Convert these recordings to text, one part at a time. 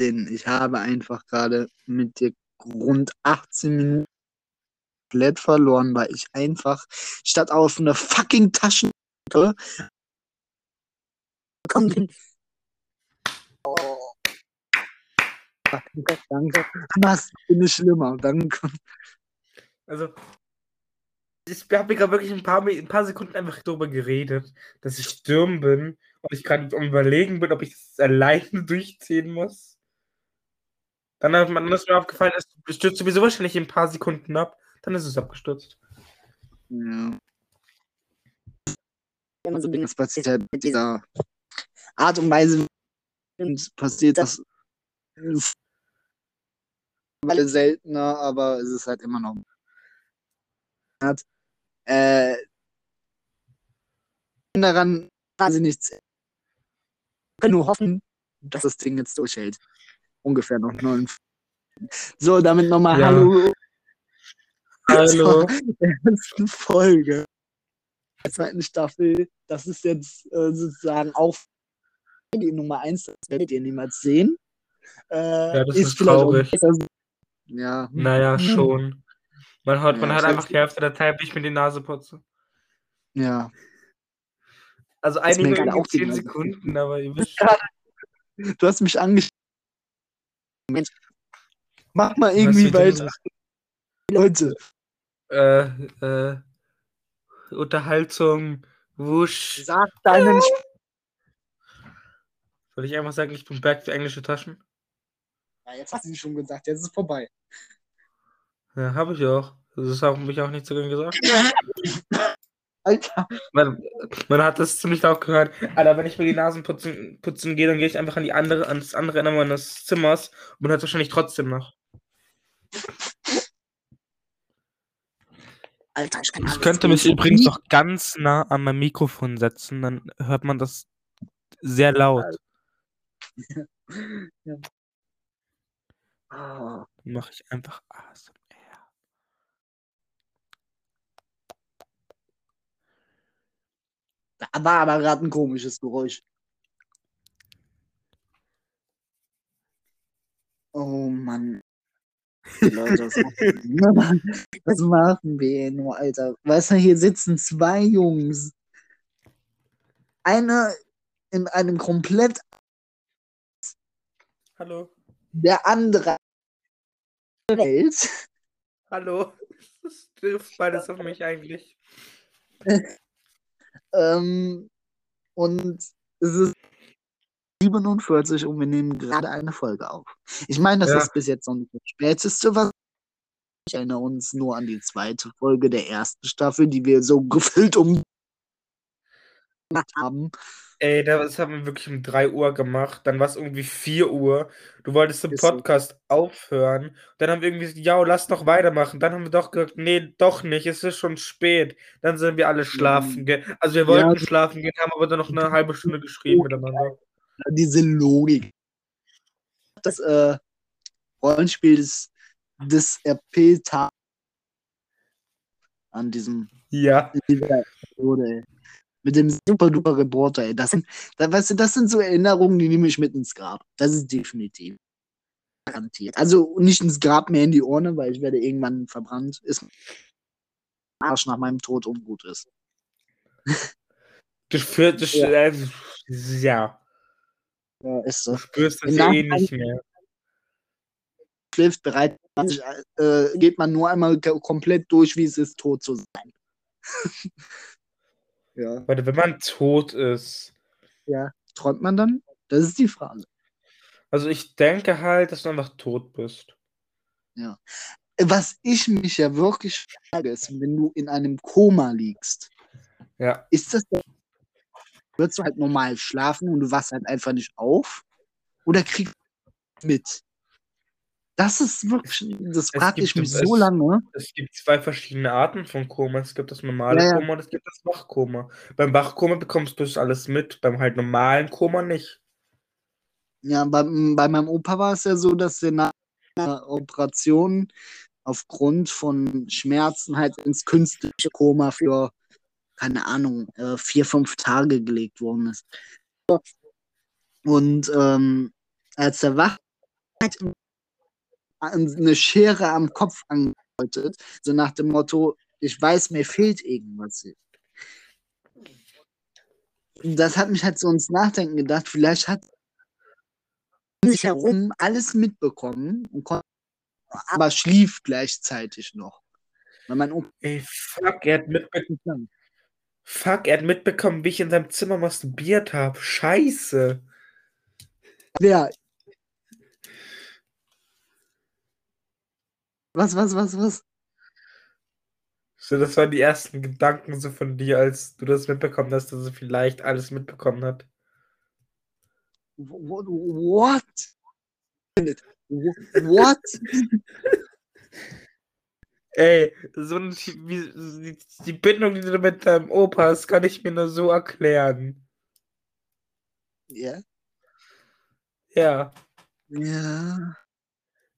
Ich habe einfach gerade mit dir rund 18 Minuten komplett verloren, weil ich einfach statt auf eine fucking Taschen komm bin. Oh. Danke, danke. Du machst es schlimmer. Danke. Also, ich habe gerade wirklich ein paar, ein paar Sekunden einfach darüber geredet, dass ich stürm bin und ich gerade am überlegen bin, ob ich das alleine durchziehen muss. Dann hat man ist mir aufgefallen, es stürzt sowieso wahrscheinlich in ein paar Sekunden ab. Dann ist es abgestürzt. Ja. Immer so Dinge passiert halt mit dieser Art und Weise passiert das alle seltener, aber es ist halt immer noch hat. Äh, daran quasi nichts. Ich kann nur hoffen, dass das Ding jetzt durchhält. Ungefähr noch neun. So, damit nochmal Ja. Hallo Hallo. zur ersten Folge der zweiten Staffel. Das ist jetzt äh, sozusagen auch die Nummer 1, das werdet ihr niemals sehen. Äh, Ja, das ist auch traurig. Ja. Naja, schon. Man hat, man Ja, hat ich einfach die Hälfte der Zeit, wie ich mir die Nase putze. Ja. Also ist gerade irgendwie auch die 10 Nase Sekunden, aber ihr wisst Du hast mich angeschaut. Mensch, mach mal irgendwie weiter. Leute, äh, äh, Unterhaltung, wusch. sag deinen Sp Soll ich einfach sagen, ich bin back für englische Taschen? ja, Jetzt hast du schon gesagt, jetzt ist es vorbei. Ja, habe ich auch. Das habe ich auch nicht so gern gesagt. Alter, Man, man hat das ziemlich laut gehört. Alter, wenn ich mir die Nasen putzen, putzen gehe, dann gehe ich einfach an die andere, ans andere Ende meines Zimmers und man hört es wahrscheinlich trotzdem noch. Alter, ich kann Ich könnte mich übrigens noch ganz nah an mein Mikrofon setzen, dann hört man das sehr laut. Ah, Dann mache ich einfach ASMR. War aber gerade ein komisches Geräusch. Oh Mann. Leute, was machen wir? Was machen wir nur, Alter? Weißt du, hier sitzen zwei Jungs. Einer in einem komplett, Hallo. der andere Welt. Hallo. Das trifft beides auf mich eigentlich. Ähm, und es ist 47 und wir nehmen gerade eine Folge auf. Ich meine, das Ja. ist bis jetzt noch nicht das Späteste, was ich erinnere uns nur an die zweite Folge der ersten Staffel, die wir so gefüllt um haben. Ey, das haben wir wirklich um 3 Uhr gemacht. Dann war es irgendwie 4 Uhr. Du wolltest den Ist so. Podcast aufhören. Dann haben wir irgendwie gesagt, ja, lass doch weitermachen. Dann haben wir doch gesagt, nee, doch nicht. Es ist schon spät. Dann sind wir alle schlafen. ge- Also wir wollten Ja. schlafen gehen, haben aber dann noch eine halbe Stunde geschrieben miteinander. Diese Logik. Das äh, Rollenspiel des, des RP an diesem Ja. in dieser Episode, ey. Mit dem super duper Reporter, ey. Das sind, da, weißt du, das sind so Erinnerungen, die nehme ich mit ins Grab. Das ist definitiv. Garantiert. Also nicht ins Grab mehr in die Urne, weil ich werde irgendwann verbrannt. Ist Arsch nach meinem Tod ungut ist. Du spürst, du, Ja. äh, ja. Ja, ist Du so. spürst das eh nicht mehr. Schläft bereit, äh, geht man nur einmal komplett durch, wie es ist, tot zu sein. ja. Warte, wenn man tot ist. ja. Träumt man dann? Das ist die Frage. Also ich denke halt, dass du einfach tot bist. Was ich mich ja wirklich frage, ist, wenn du in einem Koma liegst, Ja. ist das würdest du halt normal schlafen und du wachst halt einfach nicht auf? Oder kriegst du mit? Das ist wirklich, das frage ich mich es- so lange. Es gibt zwei verschiedene Arten von Koma. Es gibt das normale Ja. Koma und es gibt das Wachkoma. Beim Wachkoma bekommst du das alles mit, beim halt normalen Koma nicht. Ja, bei, bei meinem Opa war es ja so, dass er nach einer Operation aufgrund von Schmerzen halt ins künstliche Koma für, keine Ahnung, äh, vier, fünf Tage gelegt worden ist. Und ähm, als er wach hat eine Schere am Kopf angedeutet, so nach dem Motto, ich weiß, mir fehlt irgendwas. Das hat mich halt so ins Nachdenken gedacht, vielleicht hat sich herum alles mitbekommen und konnte, aber schlief gleichzeitig noch. Weil mein Opa Ey, fuck, er hat mitbekommen. Fuck, er hat mitbekommen, wie ich in seinem Zimmer masturbiert habe. Scheiße. Wer? Was, was, was, was? So, das waren die ersten Gedanken so von dir, als du das mitbekommen hast, dass er vielleicht alles mitbekommen hat. What? What? Ey, so ein- wie, die, die Bindung, die du mit deinem Opa hast, kann ich mir nur so erklären. Ja. Ja, Ja.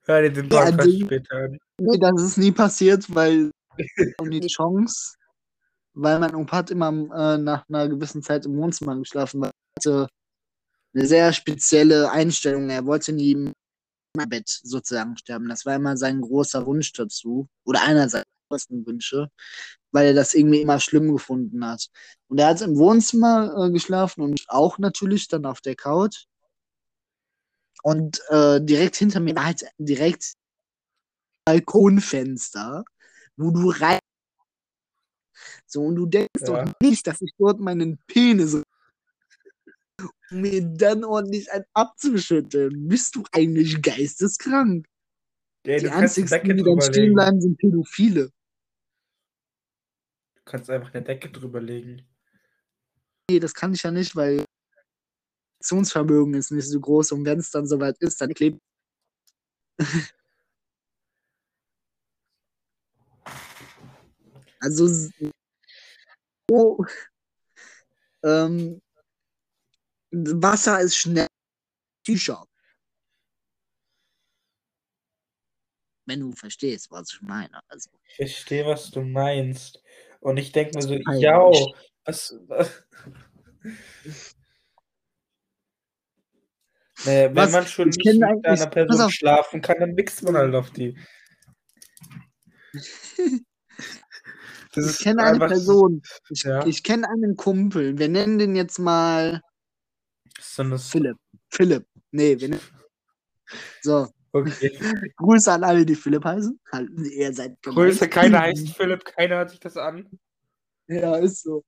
Hör dir den Ja, Podcast die- später an. Nee, das ist nie passiert, weil um die Chance, weil mein Opa hat immer äh, nach einer gewissen Zeit im Wohnzimmer geschlafen, weil er hatte eine sehr spezielle Einstellung. Er wollte nie im Bett sozusagen sterben. Das war immer sein großer Wunsch dazu. Oder einer seiner größten Wünsche, weil er das irgendwie immer schlimm gefunden hat. Und er hat im Wohnzimmer äh, geschlafen und auch natürlich dann auf der Couch. Und äh, direkt hinter mir war halt direkt Balkonfenster, wo du rein. So, und du denkst Ja. doch nicht, dass ich dort meinen Penis um mir dann ordentlich ein abzuschütteln. Bist du eigentlich geisteskrank? Ey, Die Decke die dann stehen bleiben, sind Pädophile. Du kannst einfach eine Decke drüber legen. Nee, das kann ich ja nicht, weil Reaktionsvermögen ist nicht so groß und wenn es dann soweit ist, dann klebt. also so, ähm, Wasser ist schnell T-Shirt. Wenn du verstehst, was ich meine. Also, Ich verstehe, was du meinst. Und ich denke mir so, ja, was, was? Naja, wenn Was? man schon Ich nicht mit einer Person schlafen kann, dann mixt man halt auf die. Ich kenne eine Person. Ich, Ja. ich kenne einen Kumpel. Wir nennen den jetzt mal Philipp. Philipp. Nee, wir nennen. So, okay. Grüße an alle, die Philipp heißen. Halt, Ihr seid. Größe, keiner heißt Philipp, keiner hört sich das an. Ja, ist so.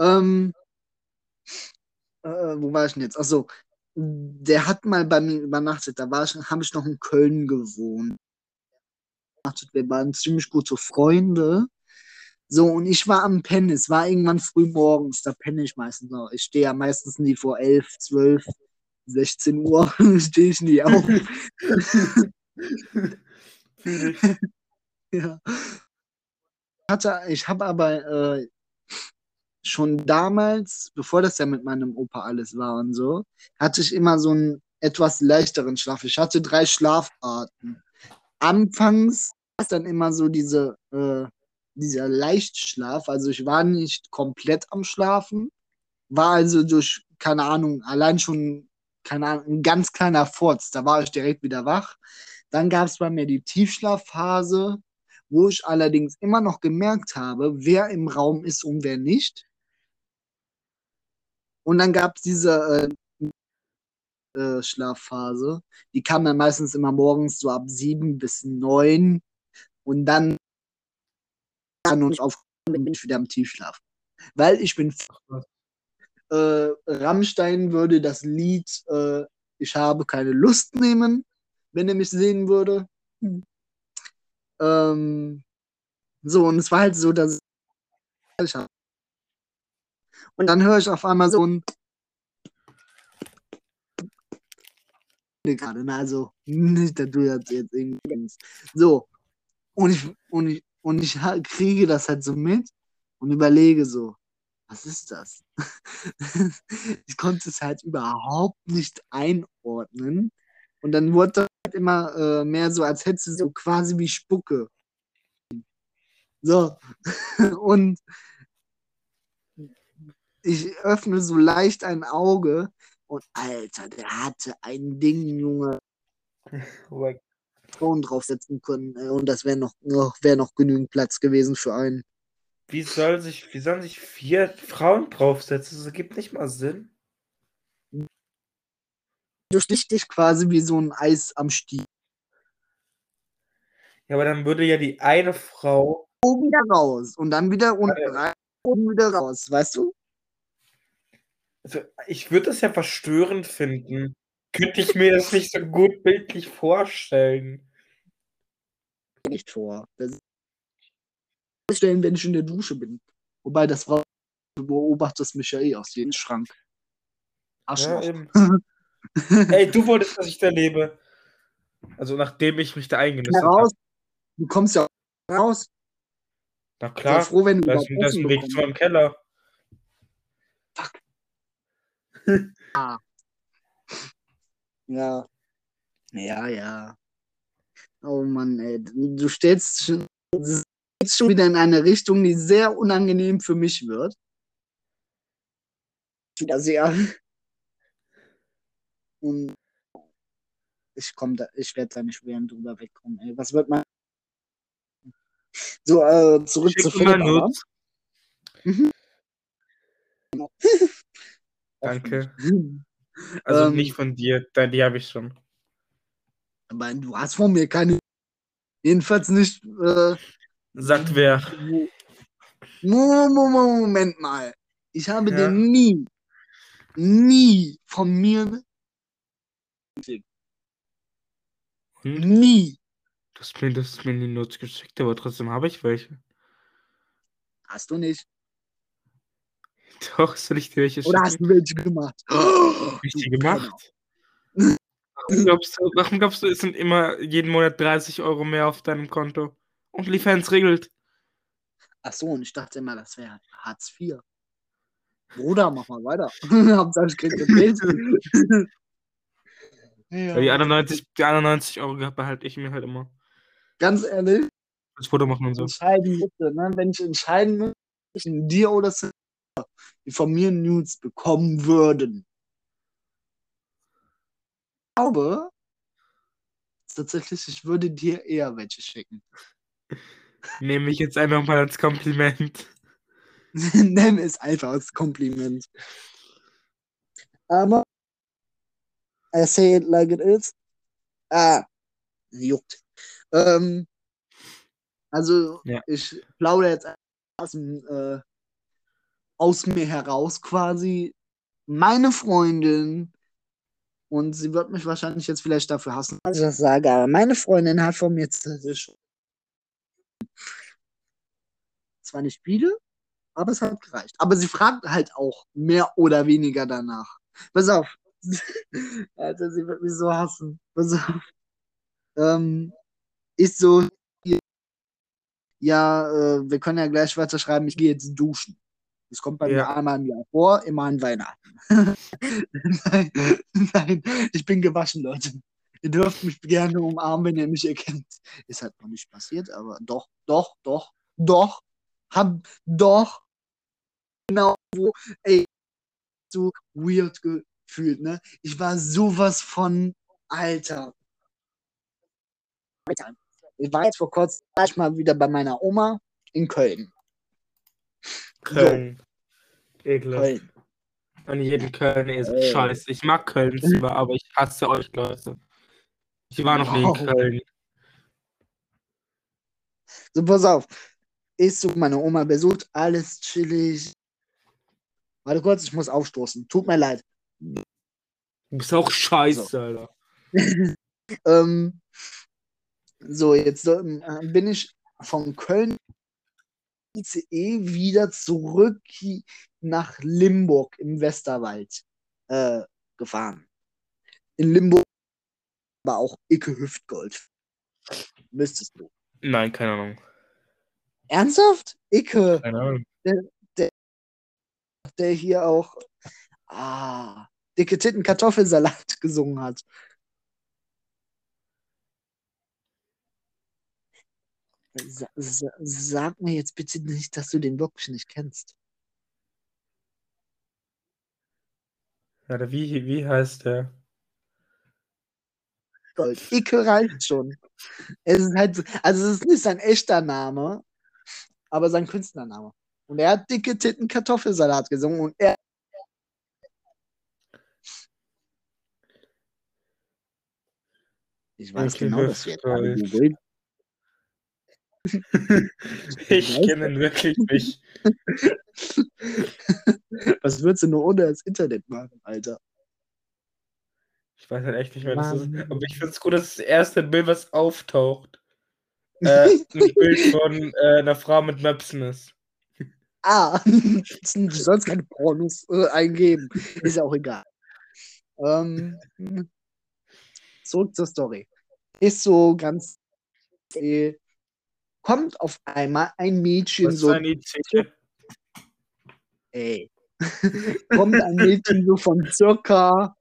Ähm, äh, wo war ich denn jetzt? Achso, der hat mal bei mir übernachtet. Da war ich, habe ich noch in Köln gewohnt. Wir waren ziemlich gute Freunde. So, und ich war am Pennen. Es war irgendwann früh morgens. Da penne ich meistens noch. Ich stehe ja meistens nie vor 11, 12, 16 Uhr. stehe ich nie auf. Ja. Hatte, ich habe aber äh, schon damals, bevor das ja mit meinem Opa alles war und so, hatte ich immer so einen etwas leichteren Schlaf. Ich hatte drei Schlafarten. Anfangs war es dann immer so diese, äh, dieser Leichtschlaf. Also ich war nicht komplett am Schlafen, war also durch, keine Ahnung, allein schon, keine Ahnung, ein ganz kleiner Furz. Da war ich direkt wieder wach. Dann gab es bei mir die Tiefschlafphase, wo ich allerdings immer noch gemerkt habe, wer im Raum ist und wer nicht. Und dann gab es diese äh, äh, Schlafphase, die kam dann meistens immer morgens so ab sieben bis neun und dann dann und auf bin ich wieder im Tiefschlaf. Weil ich bin äh, Rammstein würde das Lied äh, Ich habe keine Lust nehmen, wenn er mich sehen würde. Hm. Ähm, so, und es war halt so, dass ich und dann höre ich auf einmal so ein gerade, also nicht, dass du jetzt, jetzt irgendwie denkst. So, und ich, und ich, und ich kriege das halt so mit und überlege so, was ist das? ich konnte es halt überhaupt nicht einordnen. Und dann wurde das halt immer äh, mehr so, als hätte sie so quasi wie Spucke. So. Und ich öffne so leicht ein Auge und Alter, der hatte ein Ding, Junge. Wobei, Frauen draufsetzen können. Und das wäre noch, noch, wär noch genügend Platz gewesen für einen. Wie, soll sich, wie sollen sich vier Frauen draufsetzen? Das ergibt nicht mal Sinn. Du stichst dich quasi wie so ein Eis am Stiel. Ja, aber dann würde ja die eine Frau. Oben wieder raus. Und dann wieder unten rein, oben wieder raus. Weißt du? Also, ich würde das ja verstörend finden. Könnte ich mir das nicht so gut bildlich vorstellen. Nicht vor. Das stellen, wenn ich in der Dusche bin. Wobei das Frau beobachtet mich ja eh aus jedem Schrank. Ja, Arschloch. eben. Ey, du wolltest, dass ich da lebe. Also nachdem ich mich da eingenistet habe. Du kommst ja raus. Na klar, froh, wenn du da ist, ein Weg zu meinem Keller. Ja. Ja, ja. Oh Mann, ey. Du stellst schon, schon wieder in eine Richtung, die sehr unangenehm für mich wird. Wieder sehr. Und ich komm da, ich werde da nicht während drüber wegkommen, ey. Was wird man. So, äh, zurück zu Schick mal Philipp, aber. Danke. Also Ähm, nicht von dir, die habe ich schon. Aber du hast von mir keine. Jedenfalls nicht. Äh, Sagt wer. Mo- Mo- Mo- Moment mal. Ich habe Ja. dir nie, nie von mir, Hm? nie. Du hast mir, du hast mir die Notes geschickt, aber trotzdem habe ich welche. Hast du nicht. Doch, soll ich dir welche Oder hast schicken? du welche gemacht? Hab ich die gemacht? Warum glaubst, du, warum glaubst du, es sind immer jeden Monat 30 Euro mehr auf deinem Konto? OnlyFans regelt. Ach so, und ich dachte immer, das wäre Hartz IV. Bruder, mach mal weiter. Hauptsache, ich krieg Geld. Weil die ja. 91, die 91 Euro behalte ich mir halt immer. Ganz ehrlich, Das Foto machen und so. entscheiden müsste, ne? wenn ich entscheiden müsste, zwischen dir oder die von mir Nudes bekommen würden. Ich glaube, tatsächlich, ich würde dir eher welche schicken. Nehme ich jetzt einfach mal als Kompliment. Nenn es einfach als Kompliment. Aber I say it like it is. Ah, juckt. Ähm, also, Ja. ich plaudere jetzt aus, dem, äh, aus mir heraus quasi. Meine Freundin, und sie wird mich wahrscheinlich jetzt vielleicht dafür hassen, dass ich das sage, aber meine Freundin hat von mir zwar nicht viele, aber es hat gereicht. Aber sie fragt halt auch mehr oder weniger danach. Pass auf. Alter, sie wird mich so hassen. Pass auf. Ähm, ist so, ja, äh, wir können ja gleich weiter schreiben, ich gehe jetzt duschen. Das kommt bei mir Ja. einmal im Jahr vor, immer an Weihnachten. nein, nein, ich bin gewaschen, Leute. Ihr dürft mich gerne umarmen, wenn ihr mich erkennt. Ist halt noch nicht passiert, aber doch, doch, doch, doch, hab, doch, genau, wo, ey, so weird gefühlt, ne? Ich war sowas von, Alter. Alter. Ich war jetzt vor kurzem war ich mal wieder bei meiner Oma in Köln. Köln. Ekelhaft. Köln. An jeden Köln ist Äh. scheiße. Ich mag Köln zwar, aber ich hasse euch Leute. Ich war noch nie in. Köln. So, pass auf. Ich so meine Oma besucht, alles chillig. Warte kurz, ich muss aufstoßen. Tut mir leid. Du bist auch scheiße, Alter. Ähm, so, jetzt ähm, bin ich von Köln ICE wieder zurück nach Limburg im Westerwald äh, gefahren. In Limburg war auch Icke Hüftgold. Müsstest du. Nein, keine Ahnung. Ernsthaft? Icke, Keine Ahnung. der hier auch ah, dicke Titten Kartoffelsalat gesungen hat. Sa sa sag mir jetzt bitte nicht, dass du den wirklich nicht kennst. Ja, wie, wie heißt der? Gold. Icke reicht schon. Es ist halt, so- also es ist nicht sein echter Name, aber sein Künstlername. Und er hat dicke Titten Kartoffelsalat gesungen und er. Ich weiß Okay, genau, dass wir googeln. Ich kenne ihn wirklich nicht. Was würdest du nur ohne das Internet machen, Alter? Ich weiß halt echt nicht mehr, was das ist. Aber ich finde es gut, dass das erste Bild, was auftaucht, äh, ein Bild von äh, einer Frau mit Möpsen ist. Ah, du sollst keine Pornos äh, eingeben. Ist ja auch egal. Ähm, zurück zur Story. Ist so ganz. Äh, kommt auf einmal ein Mädchen Was so. eine? Ey. kommt ein Mädchen so von circa,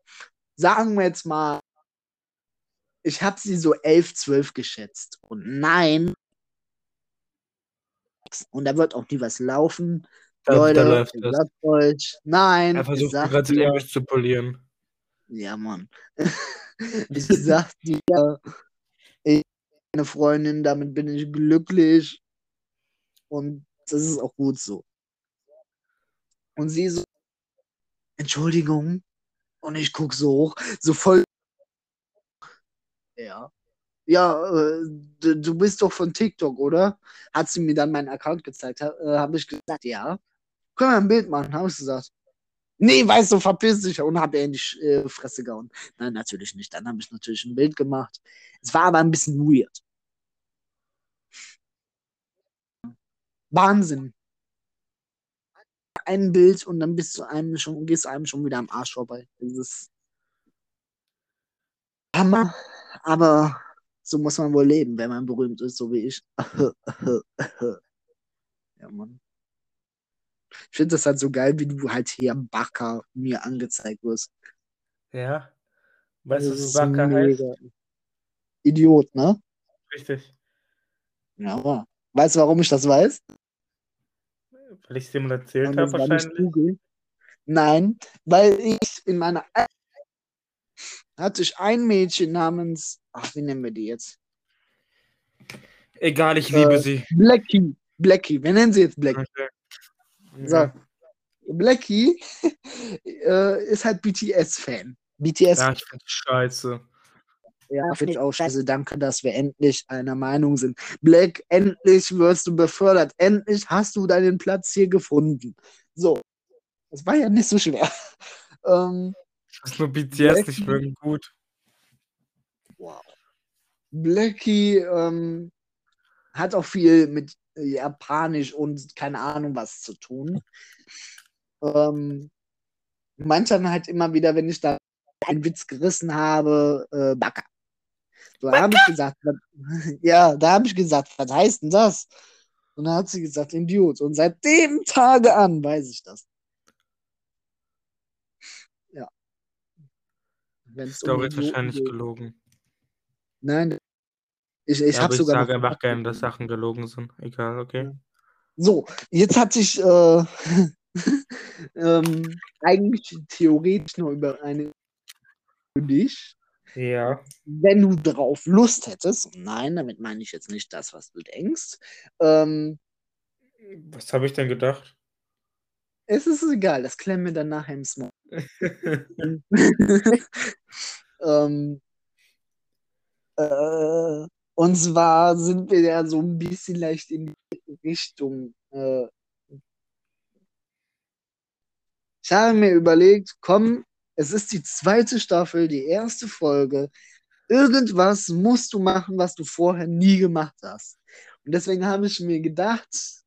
sagen wir jetzt mal, ich habe sie so 11, 12 geschätzt. Und nein. Und da wird auch nie was laufen. Da, Leute, da läuft das. euch, nein. Er versucht gerade sein zu polieren. Ja, Mann. ich sag dir, ich eine Freundin, damit bin ich glücklich. Und das ist auch gut so. Und sie so, Entschuldigung. Und ich guck so hoch, so voll. Ja. Ja, äh, du, du bist doch von TikTok, oder? Hat sie mir dann meinen Account gezeigt. Ha, äh, Habe ich gesagt, ja. Können wir ein Bild machen, habe ich gesagt. Nee, weißt du, verpiss dich und hab ihr in die äh, Fresse gehauen. Nein, natürlich nicht. Dann habe ich natürlich ein Bild gemacht. Es war aber ein bisschen weird. Wahnsinn. Ein Bild und dann bist du einem schon, gehst einem schon wieder am Arsch vorbei. Das ist Hammer. Aber so muss man wohl leben, wenn man berühmt ist, so wie ich. ja, Mann. Ich finde das halt so geil, wie du halt hier Backer mir angezeigt wirst. Ja. Weißt du, was Baka heißt? Idiot, ne? Richtig. Ja, aber weißt du, warum ich das weiß? Weil ich es dir mal erzählt habe, wahrscheinlich. Nein, weil ich in meiner hatte ich ein Mädchen namens, ach, wie nennen wir die jetzt? Egal, ich liebe Äh, sie. Blackie. Blackie, wir nennen sie jetzt Blackie. Okay. So. Blackie äh, ist halt BTS-Fan. BTS, ja, ich finde scheiße. ja, finde ich auch scheiße. Danke, dass wir endlich einer Meinung sind. Black, endlich wirst du befördert. Endlich hast du deinen Platz hier gefunden. So. Das war ja nicht so schwer. Ähm, Das ist nur BTS Blackie. nicht mögen gut. Wow. Blackie ähm, hat auch viel mit Japanisch und keine Ahnung was zu tun. Ähm, manchmal halt immer wieder, wenn ich da einen Witz gerissen habe, äh, Backer. So, da habe ich gesagt, was, ja, da habe ich gesagt, was heißt denn das? Und dann hat sie gesagt, Idiot. Und seit dem Tage an weiß ich das. Ja. Wenn's Story ist Idioten wahrscheinlich geht. gelogen. Nein, ich, ich ja, habe aber ich sogar sage einfach gerne, dass Sachen gelogen sind. Egal, okay. So, jetzt hatte ich äh, ähm, eigentlich theoretisch nur über eine für dich, Ja. wenn du darauf Lust hättest. Nein, damit meine ich jetzt nicht das, was du denkst. Ähm, Was habe ich denn gedacht? es ist egal, das klären wir dann nachher im Small. ähm, äh, und zwar sind wir ja so ein bisschen leicht in die Richtung. Äh, ich habe mir überlegt, komm, es ist die zweite Staffel, die erste Folge. Irgendwas musst du machen, was du vorher nie gemacht hast. Und deswegen habe ich mir gedacht,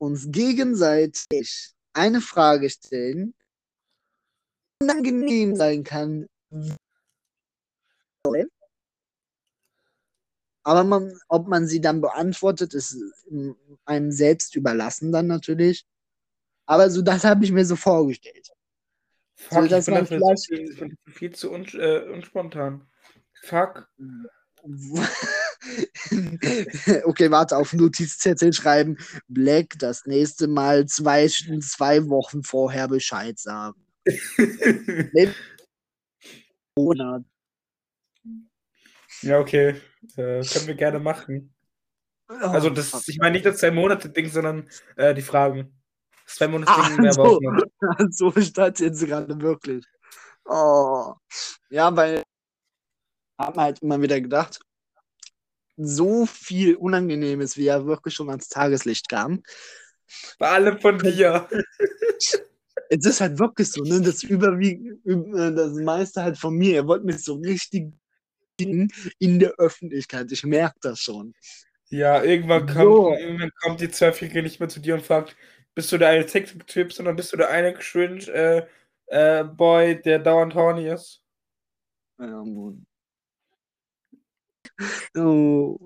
uns gegenseitig eine Frage stellen, die unangenehm sein kann. Aber man, ob man sie dann beantwortet, ist mm, einem selbst überlassen dann natürlich. Aber so das habe ich mir so vorgestellt. Fuck, ich das bin mal dafür vielleicht- so viel, ich bin viel zu un, äh, unspontan. Fuck. okay, warte, auf Notizzettel schreiben. Black das nächste Mal zwei, zwei Wochen vorher Bescheid sagen. Monat. Ja, okay. Äh, können wir gerne machen. Also, das, ich meine nicht das zwei Monate Ding, sondern äh, die Fragen. Das zwei Monate Ding ah, so, so stand jetzt gerade wirklich. Oh. Ja, weil haben halt immer wieder gedacht, so viel Unangenehmes, wie er wirklich schon ans Tageslicht kam. Bei allem von dir. Es ist halt wirklich so, ne? Das überwiegend, äh, das meiste halt von mir. Er wollte mich so richtig in der Öffentlichkeit. Ich merke das schon. Ja, irgendwann kommt, so. irgendwann kommt die Zwölfjährige nicht mehr zu dir und fragt, bist du der eine TikTok-Typ, sondern bist du der eine cringe äh, äh, Boy, der dauernd horny ist? Ja, Mann. Oh,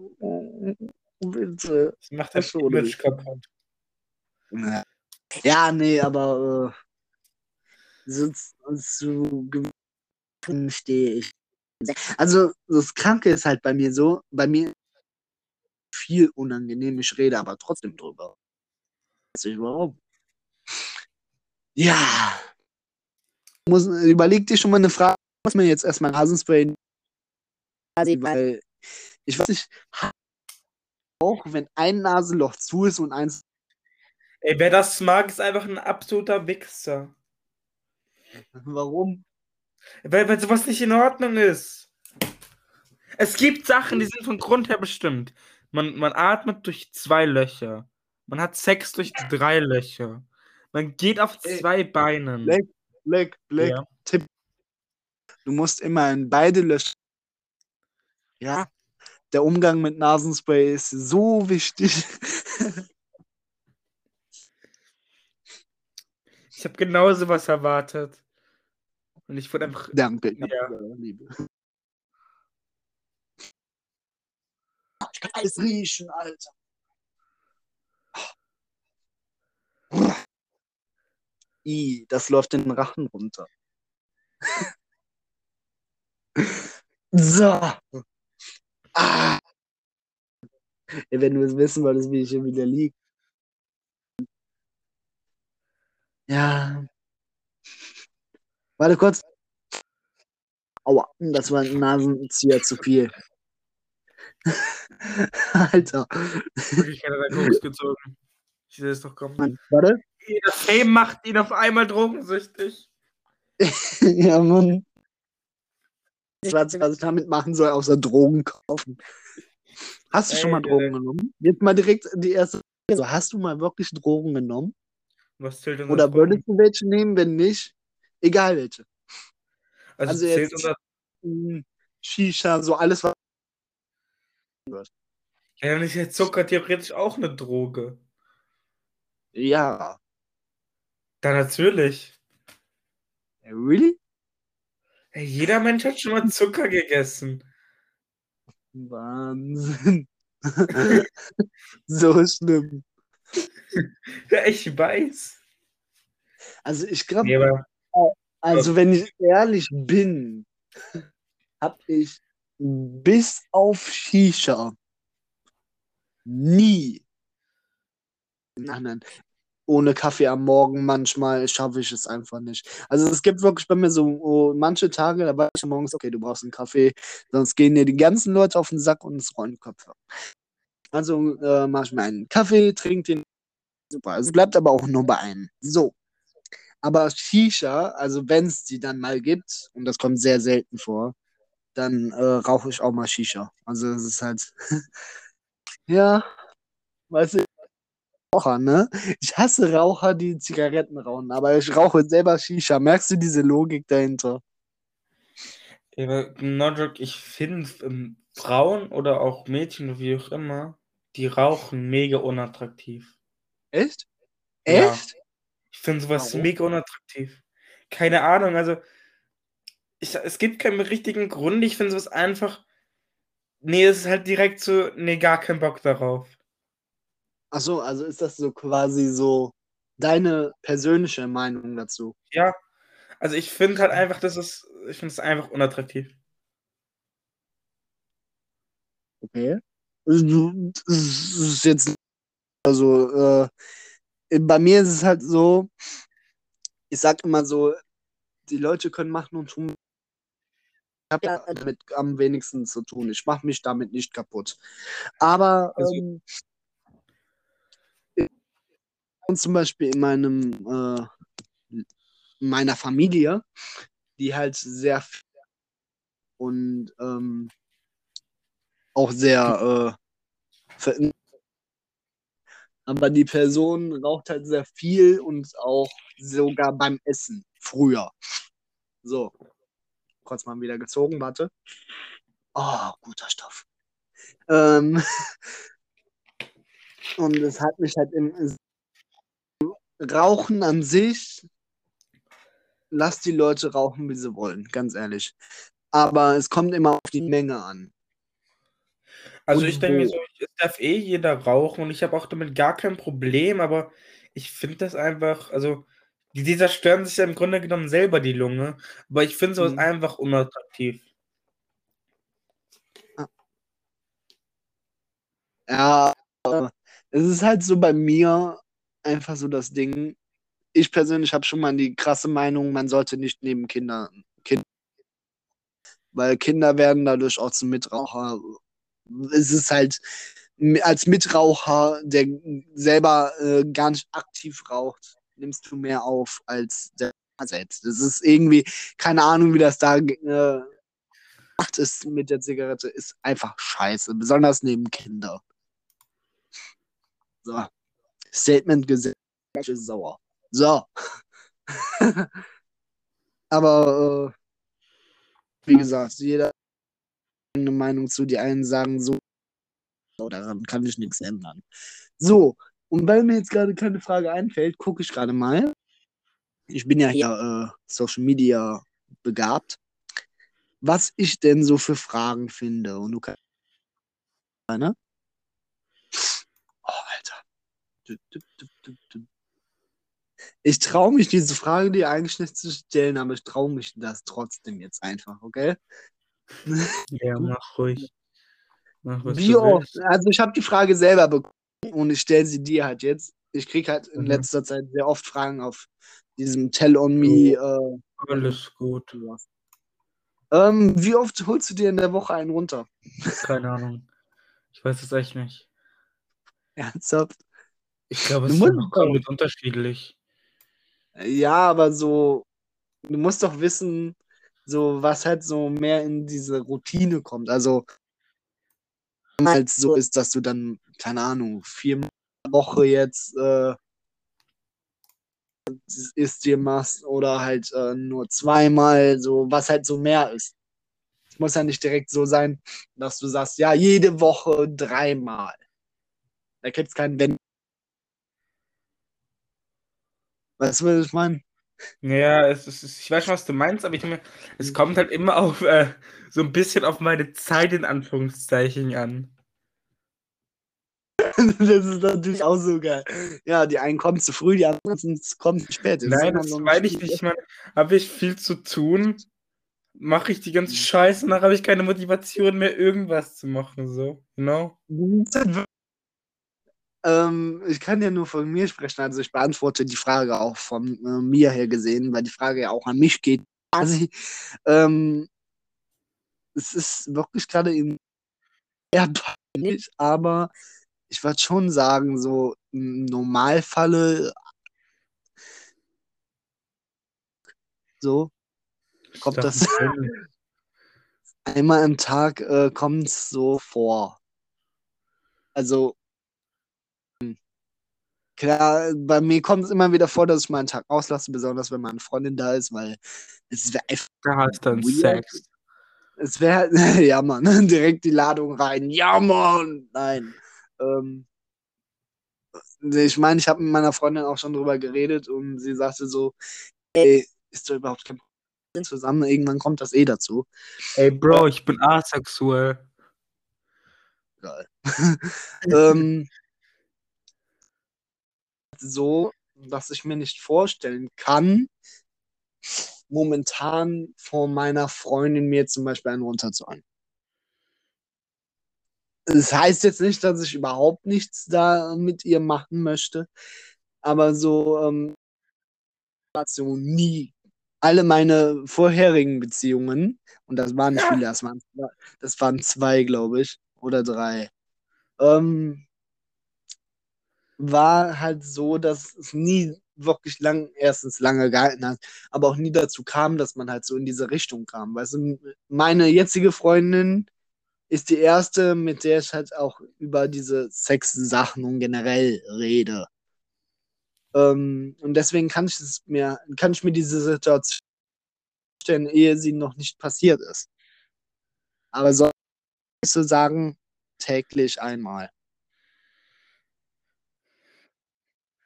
bitte. Das macht das Image kaputt. Ja, nee, aber äh, so, so stehe ich. Also, das Kranke ist halt bei mir so, bei mir viel unangenehm, ich rede aber trotzdem drüber. Weiß ich warum. Ja. Muss, überleg dir schon mal eine Frage, was mir jetzt erstmal Nasenspray weil ich weiß nicht, auch wenn ein Nasenloch zu ist und eins. Ey, wer das mag, ist einfach ein absoluter Wichser. Warum? Weil, weil sowas nicht in Ordnung ist. Es gibt Sachen, die sind von Grund her bestimmt. Man, man atmet durch zwei Löcher. Man hat Sex durch drei Löcher. Man geht auf zwei Ey, Beinen. Black, Black, Black, ja. Tipp. Du musst immer in beide Löcher. Ja, der Umgang mit Nasenspray ist so wichtig. ich habe genau sowas erwartet. Und ich wurde einfach. Danke, ja. Liebe. Ich kann alles riechen, Alter. I, das läuft den Rachen runter. so. Ah. Wenn du es wissen wolltest, wie ich hier wieder liege. Ja. Warte kurz. Aua, das war ein Nasenzieher zu viel. Alter. Ich hätte da Koks gezogen. Ich sehe es doch kommen. Mann, warte. Das Fame macht ihn auf einmal drogensüchtig. ja, Mann. Ich weiß nicht, was ich damit machen soll, außer Drogen kaufen. Hast du Ey, schon mal Drogen ey. genommen? Jetzt mal direkt die erste Frage. Also, hast du mal wirklich Drogen genommen? Was zählt denn Oder würdest du welche nehmen, wenn nicht? Egal welche. Also, also jetzt unser... Shisha, so alles, was. Ja, dann ist ja Zucker theoretisch auch eine Droge. Ja. Da natürlich. Really? Hey, jeder Mensch hat schon mal Zucker gegessen. Wahnsinn. so schlimm. Ja, ich weiß. Also ich glaube, nee, also wenn ich ehrlich bin, habe ich bis auf Shisha nie anderen ohne Kaffee am Morgen manchmal schaffe ich es einfach nicht. Also es gibt wirklich bei mir so oh, manche Tage, da weiß ich morgens, okay, du brauchst einen Kaffee, sonst gehen dir die ganzen Leute auf den Sack und es rollen Köpfe. Also äh, mache ich mir einen Kaffee, trinke den. Super. Es bleibt aber auch nur bei einem. So. Aber Shisha, also wenn es die dann mal gibt, und das kommt sehr selten vor, dann äh, rauche ich auch mal Shisha. Also es ist halt, ja, weißt du, Raucher, ne? Ich hasse Raucher, die Zigaretten rauchen, aber ich rauche selber Shisha. Merkst du diese Logik dahinter? Ja, Nodrok, ich finde ähm, Frauen oder auch Mädchen, wie auch immer, die rauchen mega unattraktiv. Echt? Ja. Ich finde sowas Warum? mega unattraktiv. Keine Ahnung, also ich, es gibt keinen richtigen Grund. Ich finde sowas einfach. Nee, es ist halt direkt so, nee, gar keinen Bock darauf. Ach so, also ist das so quasi so deine persönliche Meinung dazu? Ja, also ich finde halt einfach, das ist, ich finde es einfach unattraktiv. Okay. Das ist jetzt, also, äh, bei mir ist es halt so, ich sag immer so, die Leute können machen und tun, habe ja damit am wenigsten zu tun. Ich mache mich damit nicht kaputt. Aber Also- ähm, und zum Beispiel in meinem äh, in meiner Familie, die halt sehr und ähm, auch sehr äh, aber die Person raucht halt sehr viel und auch sogar beim Essen früher. So, kurz mal wieder gezogen, warte. Oh, guter Stoff. Ähm, und es hat mich halt im Rauchen an sich, lass die Leute rauchen, wie sie wollen, ganz ehrlich. Aber es kommt immer auf die Menge an. Also Und ich denke mir so, es darf eh jeder rauchen und ich habe auch damit gar kein Problem, aber ich finde das einfach, also die, die zerstören sich ja im Grunde genommen selber die Lunge, aber ich finde sowas Mhm. einfach unattraktiv. Ja, es ist halt so bei mir einfach so das Ding. Ich persönlich habe schon mal die krasse Meinung, man sollte nicht neben Kinder, Kinder, weil Kinder werden dadurch auch zum Mitraucher. Es ist halt als Mitraucher, der selber äh, gar nicht aktiv raucht, nimmst du mehr auf als der selbst. Das ist irgendwie, keine Ahnung, wie das da äh, ist mit der Zigarette, ist einfach scheiße, besonders neben Kindern. So. Statement gesetzt. Bin sauer. So. Aber äh, wie gesagt, jeder eine Meinung zu. Die einen sagen so, so, daran kann ich nichts ändern. So, und weil mir jetzt gerade keine Frage einfällt, gucke ich gerade mal. Ich bin ja hier äh, Social Media begabt, was ich denn so für Fragen finde. Und du kannst. Ne? Oh, Alter. Ich traue mich, diese Frage dir eigentlich nicht zu stellen, aber ich traue mich das trotzdem jetzt einfach, okay? Ja, mach ruhig. Mach, was Wie oft? Also ich habe die Frage selber bekommen und ich stelle sie dir halt jetzt. Ich kriege halt in Mhm. letzter Zeit sehr oft Fragen auf diesem Tell on Me. Äh, Alles gut. ähm, wie oft holst du dir in der Woche einen runter? Keine Ahnung. Ich weiß es echt nicht. Ernsthaft? Ich glaube, es ist komplett unterschiedlich. Ja, aber so, du musst doch wissen, so was halt so mehr in diese Routine kommt. Also halt so ist, dass du dann, keine Ahnung, viermal Woche jetzt äh, ist dir machst oder halt äh, nur zweimal, so was halt so mehr ist. Es muss ja nicht direkt so sein, dass du sagst, ja, jede Woche dreimal. Da gibt es keinen Wenn. Weißt du, was ich meine? Ja, es ist, ich weiß schon, was du meinst, aber ich mir, es kommt halt immer auf äh, so ein bisschen auf meine Zeit in Anführungszeichen an. Das ist natürlich auch so geil. Ja, die einen kommen zu früh, die anderen kommen zu spät. ist Nein, das meine ich nicht. Ich meine, habe ich viel zu tun, mache ich die ganze Scheiße, dann habe ich keine Motivation mehr, irgendwas zu machen, so, genau. Du bist halt Ähm, ich kann ja nur von mir sprechen, also ich beantworte die Frage auch von äh, mir her gesehen, weil die Frage ja auch an mich geht. Quasi. Ähm, es ist wirklich gerade eben eher peinlich, aber ich würde schon sagen, so im Normalfalle so kommt Doch, das einmal am Tag äh, kommt es so vor. Also klar, bei mir kommt es immer wieder vor, dass ich mal einen Tag auslasse, besonders wenn meine Freundin da ist, weil es wäre einfach, Da hast dann Weird. Sex. es wäre, ja Mann, direkt die Ladung rein, ja Mann, nein. Ähm, ich meine, ich habe mit meiner Freundin auch schon drüber geredet und sie sagte so, ey, ist doch überhaupt kein Problem zusammen, irgendwann kommt das eh dazu. Ey, Bro, ich bin asexuell. Geil. ähm, so, dass ich mir nicht vorstellen kann, momentan von meiner Freundin mir zum Beispiel einen runterzuholen. Das heißt jetzt nicht, dass ich überhaupt nichts da mit ihr machen möchte, aber so ähm, nie alle meine vorherigen Beziehungen, und das waren nicht viele, das waren, das waren zwei, glaube ich, oder drei, ähm, war halt so, dass es nie wirklich lang, erstens lange gehalten hat, aber auch nie dazu kam, dass man halt so in diese Richtung kam. Weißt du, meine jetzige Freundin ist die erste, mit der ich halt auch über diese Sex-Sachen und generell rede. Ähm, und deswegen kann ich es mir, kann ich mir diese Situation stellen, ehe sie noch nicht passiert ist. Aber soll ich so sagen, täglich einmal.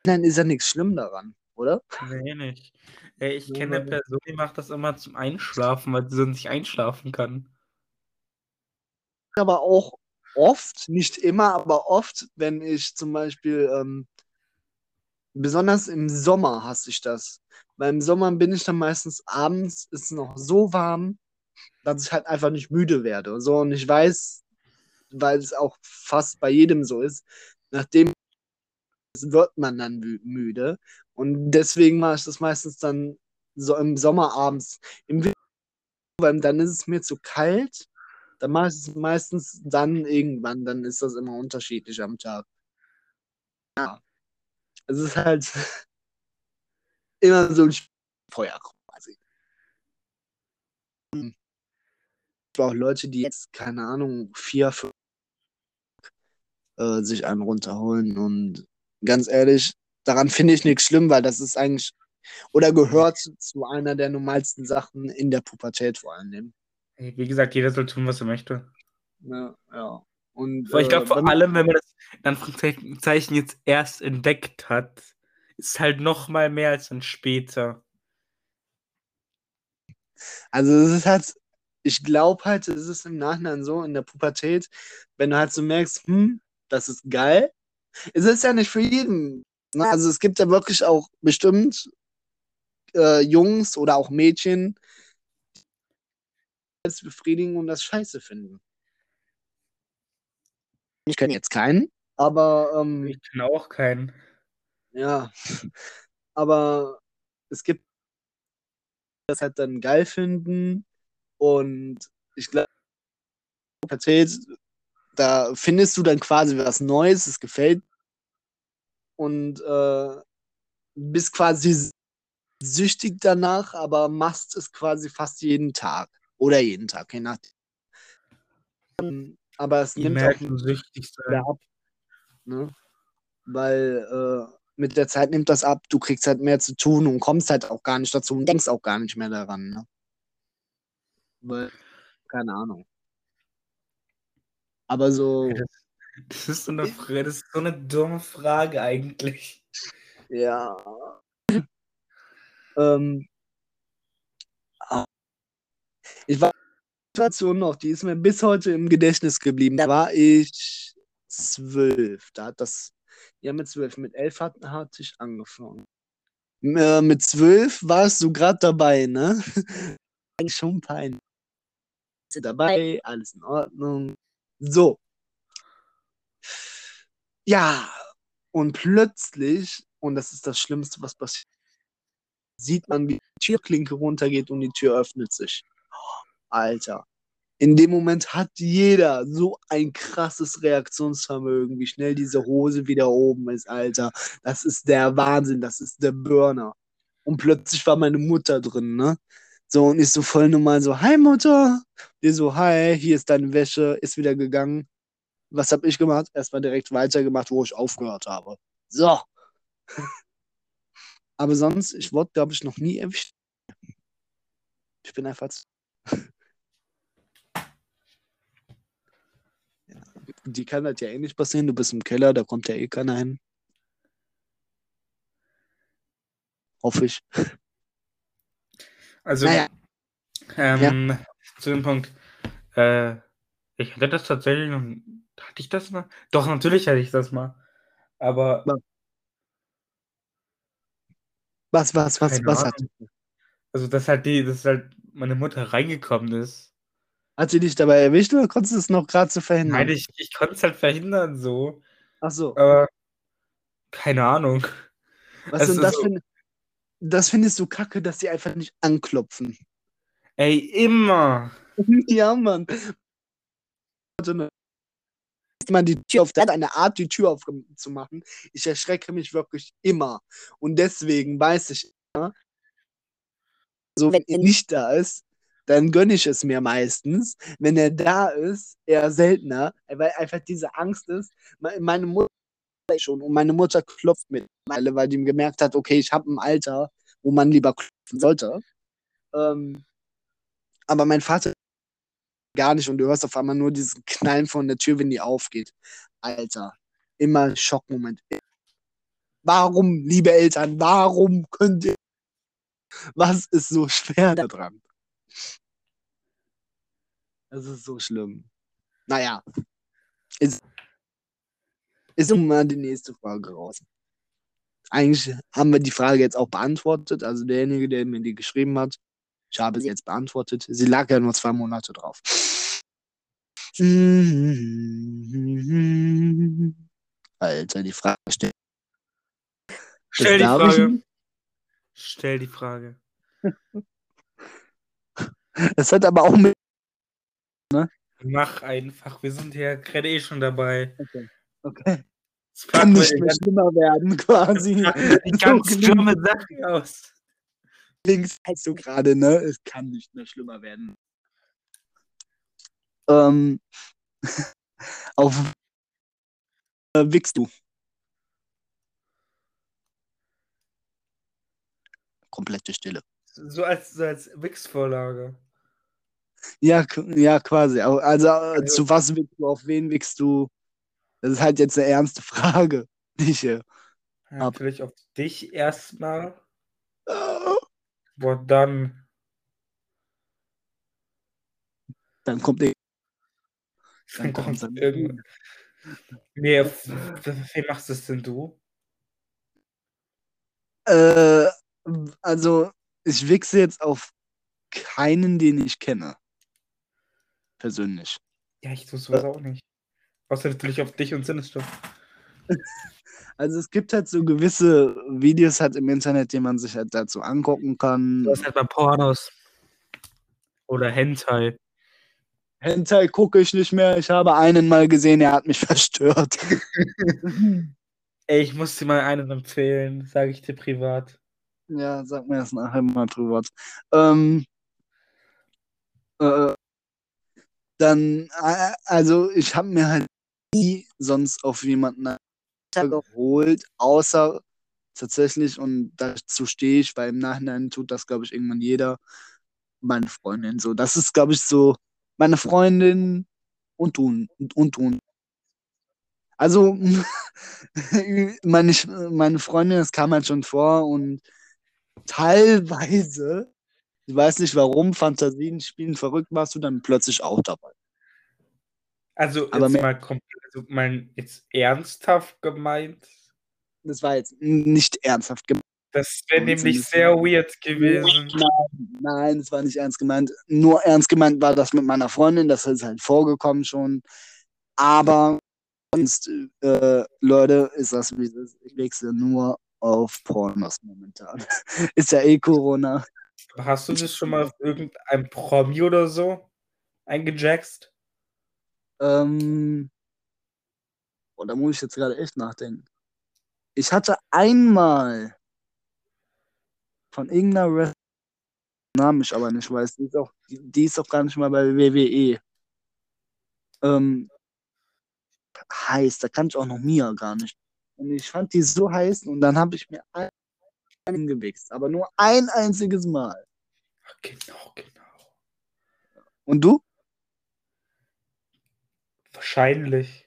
Dann ist ja nichts schlimm daran, oder? Nee, nicht. Ey, ich Ja, kenne eine Person, die macht das immer zum Einschlafen, weil sie sonst nicht einschlafen kann. Aber auch oft, nicht immer, aber oft, wenn ich zum Beispiel, ähm, besonders im Sommer hasse ich das. Weil im Sommer bin ich dann meistens abends, ist es noch so warm, dass ich halt einfach nicht müde werde. So, und ich weiß, weil es auch fast bei jedem so ist, nachdem wird man dann mü- müde. Und deswegen mache ich das meistens dann so im Sommer abends. Im Winter, weil dann ist es mir zu kalt. Dann mache ich es meistens dann irgendwann, dann ist das immer unterschiedlich am Tag. Ja. Es ist halt immer so ein Feuer quasi. Hm. Gibt auch Leute, die jetzt, keine Ahnung, vier, fünf äh, sich einen runterholen. Und ganz ehrlich, daran finde ich nichts schlimm, weil das ist eigentlich oder gehört zu einer der normalsten Sachen in der Pubertät vor allem. Wie gesagt, jeder soll tun, was er möchte. Ja, ja. Und Aber ich glaube äh, vor allem, wenn man das in Anführungszeichen jetzt erst entdeckt hat, ist halt noch mal mehr als dann später. Also es ist halt, ich glaube halt, es ist im Nachhinein so in der Pubertät, wenn du halt so merkst, hm, das ist geil. Es ist ja nicht für jeden. Ne? Also es gibt ja wirklich auch bestimmt äh, Jungs oder auch Mädchen, die das befriedigen und das scheiße finden. Ich kenne jetzt keinen, aber ähm, Ich kenne auch keinen. ja, aber es gibt das halt dann geil finden und ich glaube, Pubertät, da findest du dann quasi was Neues, es gefällt und äh, bist quasi süchtig danach, aber machst es quasi fast jeden Tag oder jeden Tag, je nachdem. Ähm, Aber es Die nimmt auch merken süchtig sein. ab. Ne? Weil äh, mit der Zeit nimmt das ab, du kriegst halt mehr zu tun und kommst halt auch gar nicht dazu und denkst auch gar nicht mehr daran. Ne? Weil, keine Ahnung. Aber so, Das, ist so eine das ist so eine dumme Frage eigentlich. ja. ähm, ich war Situation noch, die ist mir bis heute im Gedächtnis geblieben. Da war ich zwölf. Da hat das, ja, mit zwölf, mit elf hat, hatte ich angefangen. Äh, mit zwölf warst du gerade dabei, ne? Schon peinlich. Bist du dabei, alles in Ordnung. So. Ja, und plötzlich, und das ist das Schlimmste, was passiert, sieht man, wie die Türklinke runtergeht und die Tür öffnet sich. Alter. In dem Moment hat jeder so ein krasses Reaktionsvermögen, wie schnell diese Hose wieder oben ist, Alter. Das ist der Wahnsinn, das ist der Burner. Und plötzlich war meine Mutter drin, ne? So, und ich so voll normal so, hi Mutter. Die so, hi, hier ist deine Wäsche, ist wieder gegangen. Was hab ich gemacht? Erstmal direkt weitergemacht, wo ich aufgehört habe. So. Aber sonst, ich wurde, glaube ich, noch nie erwischt. Ich bin einfach zu die kann halt ja eh nicht passieren. Du bist im Keller, da kommt ja eh keiner hin. Hoffe ich. Also, Naja. ähm, zu dem Punkt. Äh, ich hatte das tatsächlich noch. Hatte ich das mal? Doch, natürlich hatte ich das mal. Aber. Was? Was, was, was, hat. Also, dass halt die, dass halt meine Mutter reingekommen ist. hat sie dich dabei erwischt oder konntest du es noch gerade so verhindern? Nein, ich, ich konnte es halt verhindern so. Ach so. Aber keine Ahnung. Was also sind das so- für, das findest du kacke, dass die einfach nicht anklopfen. Ey, immer. ja, Mann. Also, ne- man die Tür auf, der hat eine Art, die Tür aufzumachen. Ich erschrecke mich wirklich immer. Und deswegen weiß ich immer, so wenn er nicht da ist, dann gönne ich es mir meistens. Wenn er da ist, eher seltener, weil einfach diese Angst ist. Me- Meine Mutter schon und meine Mutter klopft mittlerweile, weil die gemerkt hat, okay, ich habe ein Alter, wo man lieber klopfen sollte. Ähm, aber mein Vater gar nicht und du hörst auf einmal nur diesen Knallen von der Tür, wenn die aufgeht. Alter, immer Schockmoment. Warum, liebe Eltern, warum könnt ihr. Was ist so schwer daran? Das ist so schlimm. Naja. Ist, ist um mal die nächste Frage raus. Eigentlich haben wir die Frage jetzt auch beantwortet. Also derjenige, der mir die geschrieben hat, ich habe es jetzt beantwortet. Sie lag ja nur zwei Monate drauf. Alter, die Frage stellt. Stell die Frage. Stell die Frage. Es hat aber auch mit. Mach einfach. Wir sind ja gerade eh schon dabei. Okay. Es Kann nicht mehr schlimmer werden, quasi. die ganz So schlimme Sachen aus. links hast du gerade, ne? Es kann nicht mehr schlimmer werden. Ähm, auf äh, wickst du. Komplette Stille. So als, so als Wix-Vorlage. Ja, ja, quasi. Also, äh, Also- zu was wickst du, auf wen wickst du? Das ist halt jetzt eine ernste Frage. Nicht, äh, Ja, Ab. vielleicht auf dich erstmal. äh, Boah, dann. dann kommt der. Dann kommt kommt dann- irgendwann. Nee, wie machst du es denn du? Äh, also, ich wichse jetzt auf keinen, den ich kenne. Persönlich. Ja, ich tue sowas auch nicht. Außer natürlich auf dich und Sinnesstoff. Also es gibt halt so gewisse Videos halt im Internet, die man sich halt dazu angucken kann. Du hast halt bei Pornos. Oder Hentai. Hentai gucke ich nicht mehr. Ich habe einen mal gesehen, er hat mich verstört. Ey, ich muss dir mal einen empfehlen, sage ich dir privat. ja, sag mir das nachher mal privat. Ähm, äh, dann, äh, also ich habe mir halt nie sonst auf jemanden geholt, außer tatsächlich, und dazu stehe ich, weil im Nachhinein tut das, glaube ich, irgendwann jeder, meine Freundin. So, das ist, glaube ich, so meine Freundin und du und, und du. Also, meine, meine Freundin, das kam halt schon vor und teilweise, ich weiß nicht warum, Fantasien spielen verrückt, warst du dann plötzlich auch dabei. Also, Aber jetzt mal komplett, also mein, jetzt ernsthaft gemeint. Das war jetzt nicht ernsthaft gemeint. Das wäre nämlich sehr weird gewesen. Nein, nein, es war nicht ernst gemeint. Nur ernst gemeint war das mit meiner Freundin, das ist halt vorgekommen schon. Aber sonst, äh, Leute, ist das wie ist. Ich wechsle nur auf Pornos momentan. ist ja eh Corona. Hast du das schon mal auf irgendein Promi oder so eingejackst? Ähm, oh, da muss ich jetzt gerade echt nachdenken. Ich hatte einmal von irgendeiner Wrestler, Namen ich aber nicht weiß, die ist auch, die, die ist auch gar nicht mal bei WWE. Ähm, heiß, da kann ich auch noch Mia gar nicht. Und ich fand die so heiß und dann habe ich mir einen gewichst, aber nur ein einziges Mal. Genau, genau. Und du? Wahrscheinlich.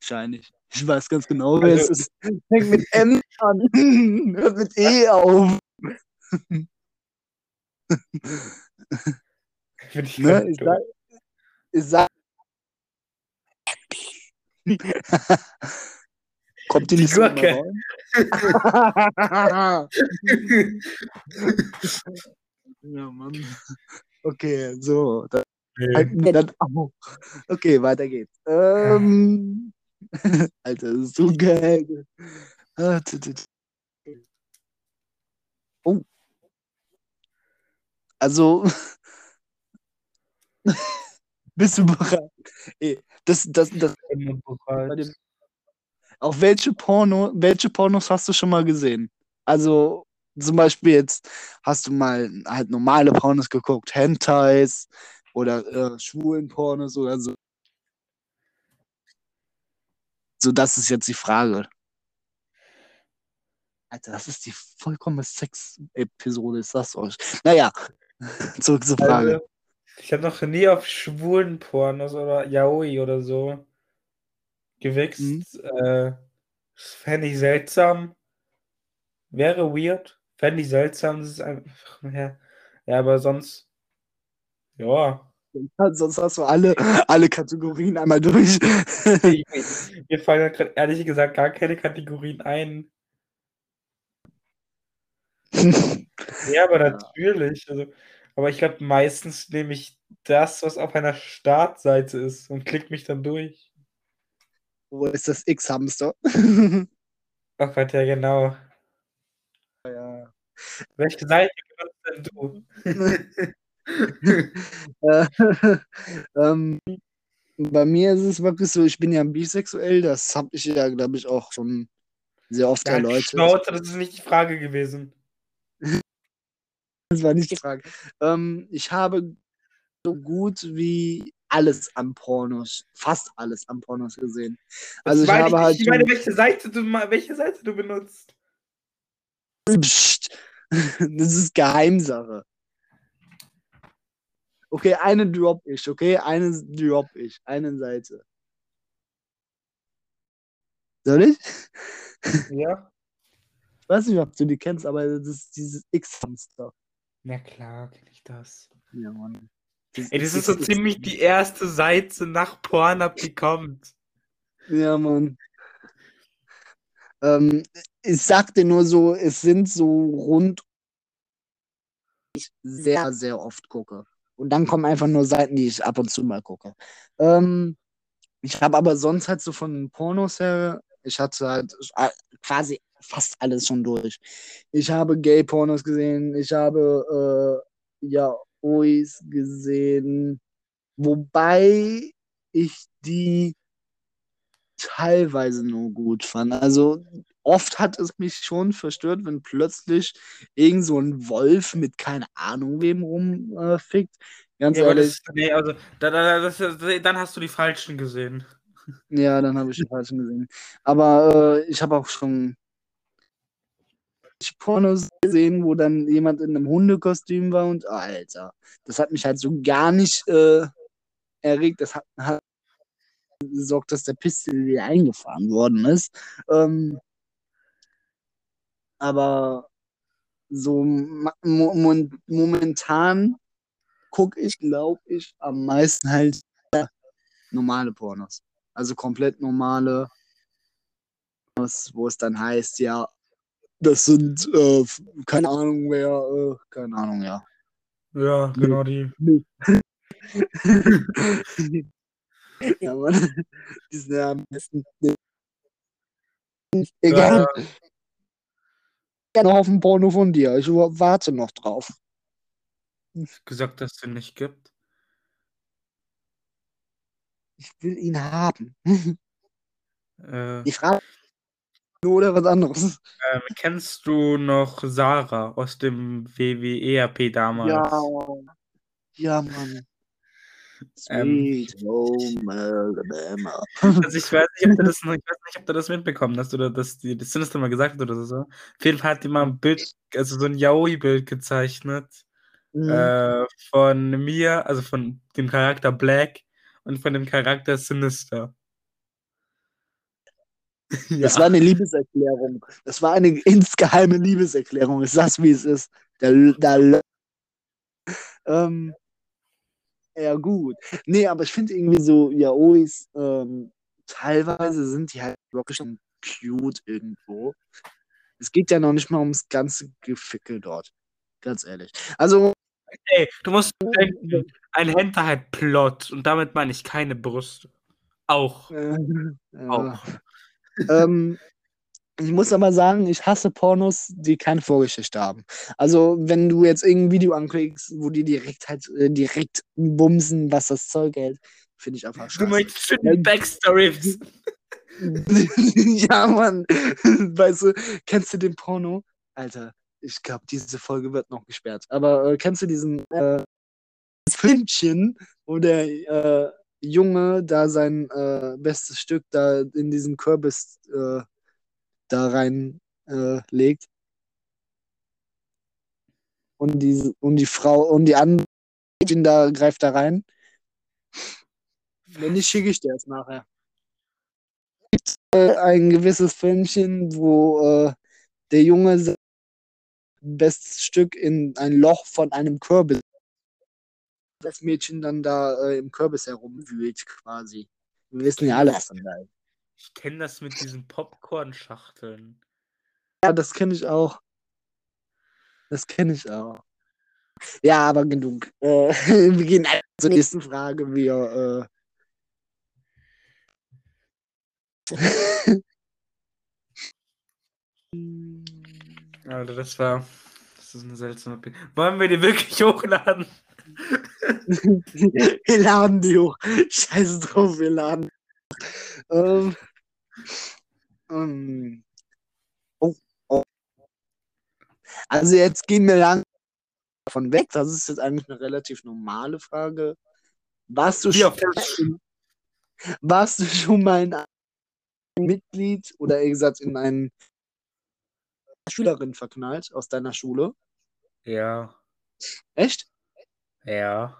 Wahrscheinlich. Ich weiß ganz genau, wer Also- es ist. Fängt mit M an. Hört mit E auf. Ich Ne? Ich sag, ich sag. Kommt die Die nicht Gurke. ja, Mann. Okay, so. Dann äh, halt okay, weiter geht's. Ähm, Alter, das ist so geil. Ah, oh. Also, bist du bereit? Ey, das, das, das. Auf welche Porno, welche Pornos hast du schon mal gesehen? Also, zum Beispiel jetzt hast du mal halt normale Pornos geguckt, Hentais, oder äh, schwulen Pornos oder so. So, das ist jetzt die Frage. Alter, das ist die vollkommene Sex-Episode, ist das euch? Naja, zurück zur Frage. Also, ich habe noch nie auf schwulen Pornos oder Yaoi oder so gewichst. Mhm. Äh, Fände ich seltsam. Wäre weird. Fände ich seltsam. Das ist einfach. Ja, ja aber sonst. Ja. Sonst hast du alle, alle Kategorien einmal durch. Mir fallen ja grad ehrlich gesagt gar keine Kategorien ein. Ja, aber natürlich. Also, aber ich glaube, meistens nehme ich das, was auf einer Startseite ist und klick mich dann durch. Wo ist das X-Hamster? Ach, warte, ja, genau. ja. Welche Seite benutzt denn du? Äh, ähm, bei mir ist es wirklich so, ich bin ja bisexuell, das habe ich ja, glaube ich, auch schon sehr oft Ja, erläutert. Schnauze, das ist nicht die Frage gewesen. Das war nicht die Frage. Ähm, ich habe so gut wie alles an Pornos, fast alles an Pornos gesehen. Also ich habe ich, halt ich meine, welche Seite du welche Seite du benutzt. Psst. das ist Geheimsache. Okay, eine drop ich, okay? Eine drop ich, eine Seite. Soll ich? Ja. Ich weiß nicht, ob du die kennst, aber das ist dieses X-Hamster. Na klar, kenne ich das. Ja, Mann. Das Ey, das ist so ziemlich die erste Seite nach Pornhub, die kommt. Ja, Mann. Ähm, ich sag dir nur so, es sind so rund ich sehr, sehr oft gucke. Und dann kommen einfach nur Seiten, die ich ab und zu mal gucke. Ähm, ich habe aber sonst halt so von Pornos her, ich hatte halt äh, quasi fast alles schon durch. Ich habe Gay-Pornos gesehen, ich habe äh, ja Ois gesehen, wobei ich die teilweise nur gut fand. Also oft hat es mich schon verstört, wenn plötzlich irgend so ein Wolf mit keine Ahnung wem rumfickt. Ganz Ja, ehrlich, das, nee, also, da, da, das, dann hast du die falschen gesehen. ja, dann habe ich die falschen gesehen. Aber äh, ich habe auch schon Pornos gesehen, wo dann jemand in einem Hundekostüm war und Alter, das hat mich halt so gar nicht äh, erregt. Das hat, hat gesorgt, dass der Pistel wieder eingefahren worden ist. Ähm, aber so momentan gucke ich, glaube ich, am meisten halt normale Pornos. Also komplett normale, Pornos, wo es dann heißt, ja, das sind, äh, keine Ahnung wer, äh, keine Ahnung, ja. Ja, genau die. ja, Mann. Die sind ja am besten. Egal. Ja, Gerne auf ein Porno von dir. Ich warte noch drauf. gesagt, dass es den nicht gibt. Ich will ihn haben. Äh, Die Frage nur oder was anderes. ähm, kennst du noch Sarah aus dem WWERP damals? Ja, ja, Mann. Ähm. Home Alabama. Also ich weiß nicht, ob du das, ich weiß nicht, ob du das mitbekommen hast oder dass die das Sinister mal gesagt hat oder so. Auf jeden Fall hat die mal ein Bild, also so ein Yaoi-Bild gezeichnet Mhm. äh, von mir, also von dem Charakter Black und von dem Charakter Sinister. Das war eine Liebeserklärung. Das war eine insgeheime Liebeserklärung. Ich sag's, wie es ist. Der, der, ähm, ja, gut. Nee, aber ich finde irgendwie so Yaois, ähm, teilweise sind die halt wirklich schon cute irgendwo. Es geht ja noch nicht mal ums ganze Gefickel dort. Ganz ehrlich. Also, Ey, du musst denken, ein Hentai hat Plot und damit meine ich keine Brüste. Auch. äh. Auch. ähm, Ich muss aber sagen, ich hasse Pornos, die keine Vorgeschichte haben. Also, wenn du jetzt irgendein Video anklickst, wo die direkt halt äh, direkt bumsen, was das Zeug hält, finde ich einfach Du scheiße. möchtest schon die Backstory wissen. ja, Mann. Weißt du, kennst du den Porno? Alter, ich glaube, diese Folge wird noch gesperrt. Aber äh, kennst du diesen äh, Filmchen, wo der äh, Junge da sein äh, bestes Stück da in diesen Kürbis äh, da rein äh, legt? Und die, und die Frau und die andere da greift da rein. Wenn nicht, schicke ich dir es nachher äh, ein gewisses Filmchen, wo äh, der Junge bestes Stück in ein Loch von einem Kürbis. Das Mädchen dann da äh, im Kürbis herumwühlt, quasi. Wir wissen ja alle, was dann da ist. Ich kenne das mit diesen Popcorn-Schachteln. Ja, das kenne ich auch. Das kenne ich auch. Ja, aber genug. Äh, wir gehen zur nächsten Frage. Wir, äh, Alter, das war. Das ist eine seltsame Bild. Wollen wir die wirklich hochladen? wir laden die hoch. Scheiß drauf, wir laden. Ähm, ähm, oh, oh. Also jetzt gehen wir lang davon weg. Das ist jetzt eigentlich eine relativ normale Frage. Warst du, auf schon, warst du schon mal ein Mitglied oder eher gesagt in eine Schülerin verknallt aus deiner Schule? Ja. Echt? Ja.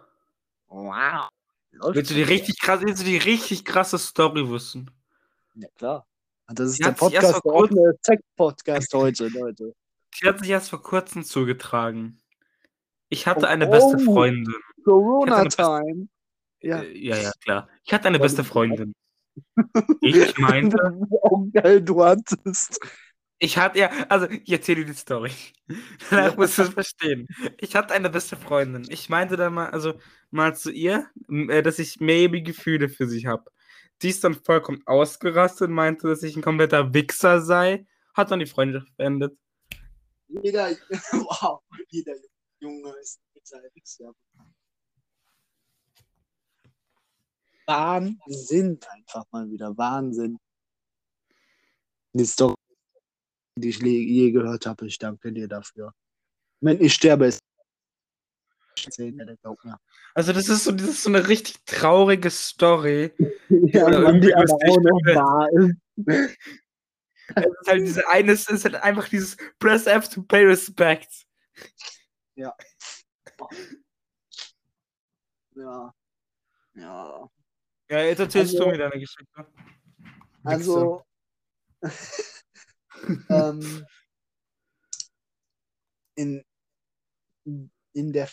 Wow. Läuft Willst du die richtig krass, willst du die richtig krasse Story wissen? Ja, klar. Das ist Die der Podcast, der offene Tech-Podcast heute, Leute. Die hat sich erst vor kurzem zugetragen. Ich hatte Oh, eine beste. Freundin. Corona-Time. Ja. Äh, ja, ja, klar. Ich hatte eine beste Freundin. Ich meinte, auch geil, du hattest. Ich hatte ja, also ich erzähle dir die Story. Danach musst du es verstehen. Ich hatte eine beste Freundin. Ich meinte dann mal, also mal zu ihr, äh, dass ich maybe Gefühle für sie habe. Die ist dann vollkommen ausgerastet und meinte, dass ich ein kompletter Wichser sei. Hat dann die Freundschaft beendet. Jeder, wow, jeder Junge ist seinem Wichser. Wahnsinn, einfach mal wieder. Wahnsinn. Die Story, die ich je gehört habe, ich danke dir dafür. Wenn ich sterbe, ist. Also das ist so, das ist so eine richtig traurige Story. Ja, Mann, die aber auch noch ist. Es ist halt diese eine, es ist halt einfach dieses Press F to pay respect. Ja. Ja. Ja. Ja, jetzt erzählst Also- du mir deine Geschichte. Also. ähm, in, in der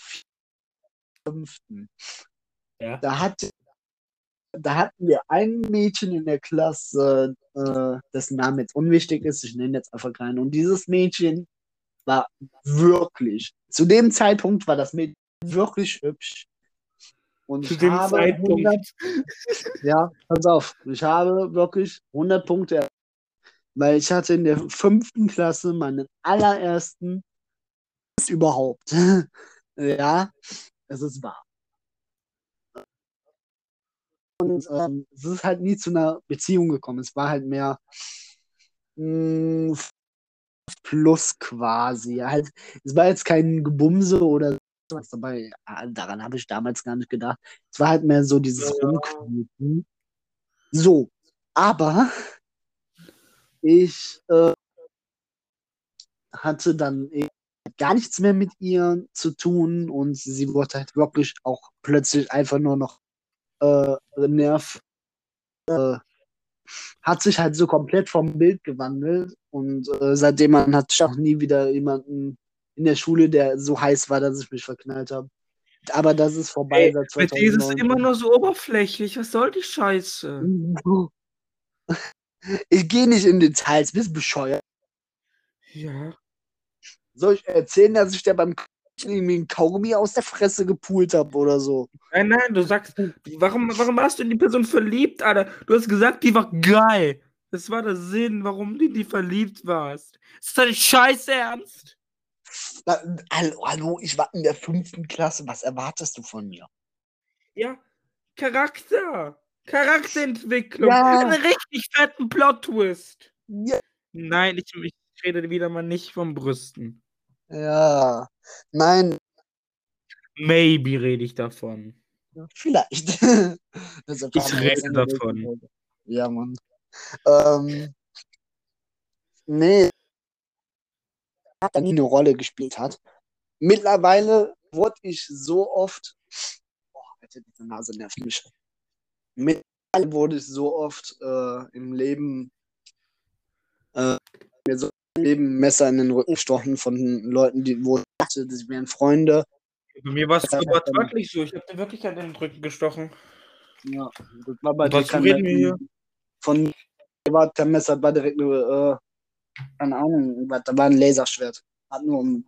fünften, Ja. da hat da hatten wir ein Mädchen in der Klasse, äh, dessen Name jetzt unwichtig ist, ich nenne jetzt einfach keinen. Und dieses Mädchen war wirklich, zu dem Zeitpunkt war das Mädchen wirklich hübsch. Und Zu ich dem habe Zeitpunkt. 100 ja, pass auf, ich habe wirklich 100 Punkte, weil ich hatte in der fünften Klasse meinen allerersten überhaupt. ja, es ist wahr. Und ähm, es ist halt nie zu einer Beziehung gekommen. Es war halt mehr mh, plus quasi. Halt, es war jetzt kein Gebumse oder was dabei. Daran habe ich damals gar nicht gedacht. Es war halt mehr so dieses Ja. Rumknuten. So, aber ich äh, hatte dann eh gar nichts mehr mit ihr zu tun und sie wurde halt wirklich auch plötzlich einfach nur noch äh, nerv. Äh, hat sich halt so komplett vom Bild gewandelt und äh, seitdem man hatte ich auch nie wieder jemanden in der Schule, der so heiß war, dass ich mich verknallt habe. Aber das ist vorbei Ey, seit Mit dir ist es 2019. immer nur so oberflächlich. Was soll die Scheiße? Ich gehe nicht in Details, bist bescheuert. Ja. Soll ich erzählen, dass ich da beim irgendwie einen Kaugummi aus der Fresse gepult habe oder so? Nein, nein, du sagst, warum, warum warst du in die Person verliebt, Alter? Du hast gesagt, die war geil. Das war der Sinn, warum du in die verliebt warst. Ist das dein Scheiß Ernst? Na, Hallo, hallo, ich war in der fünften Klasse. Was erwartest du von mir? Ja, Charakter. Charakterentwicklung. Ja. Einen richtig fetten Plot-Twist. Ja. Nein, ich, ich rede wieder mal nicht von Brüsten. Ja. Nein, Maybe rede ich davon. vielleicht. Ich rede davon. Ja, Mann. Ähm, nee. Hat da nie eine Rolle gespielt hat. Mittlerweile wurde ich so oft. Boah, Alter, diese Nase nervt mich. Mittlerweile wurde ich so oft äh, im Leben äh, mir so im Leben Messer in den Rücken gestochen von Leuten, die wo ich dachte, das wären Freunde. Bei mir war es wirklich so. Ich habe dir wirklich an den Rücken gestochen. Ja, das war bei Was reden wir hier? Von mir war kein Messer, war direkt nur, äh, keine Ahnung, da war ein Laserschwert. Hat nur um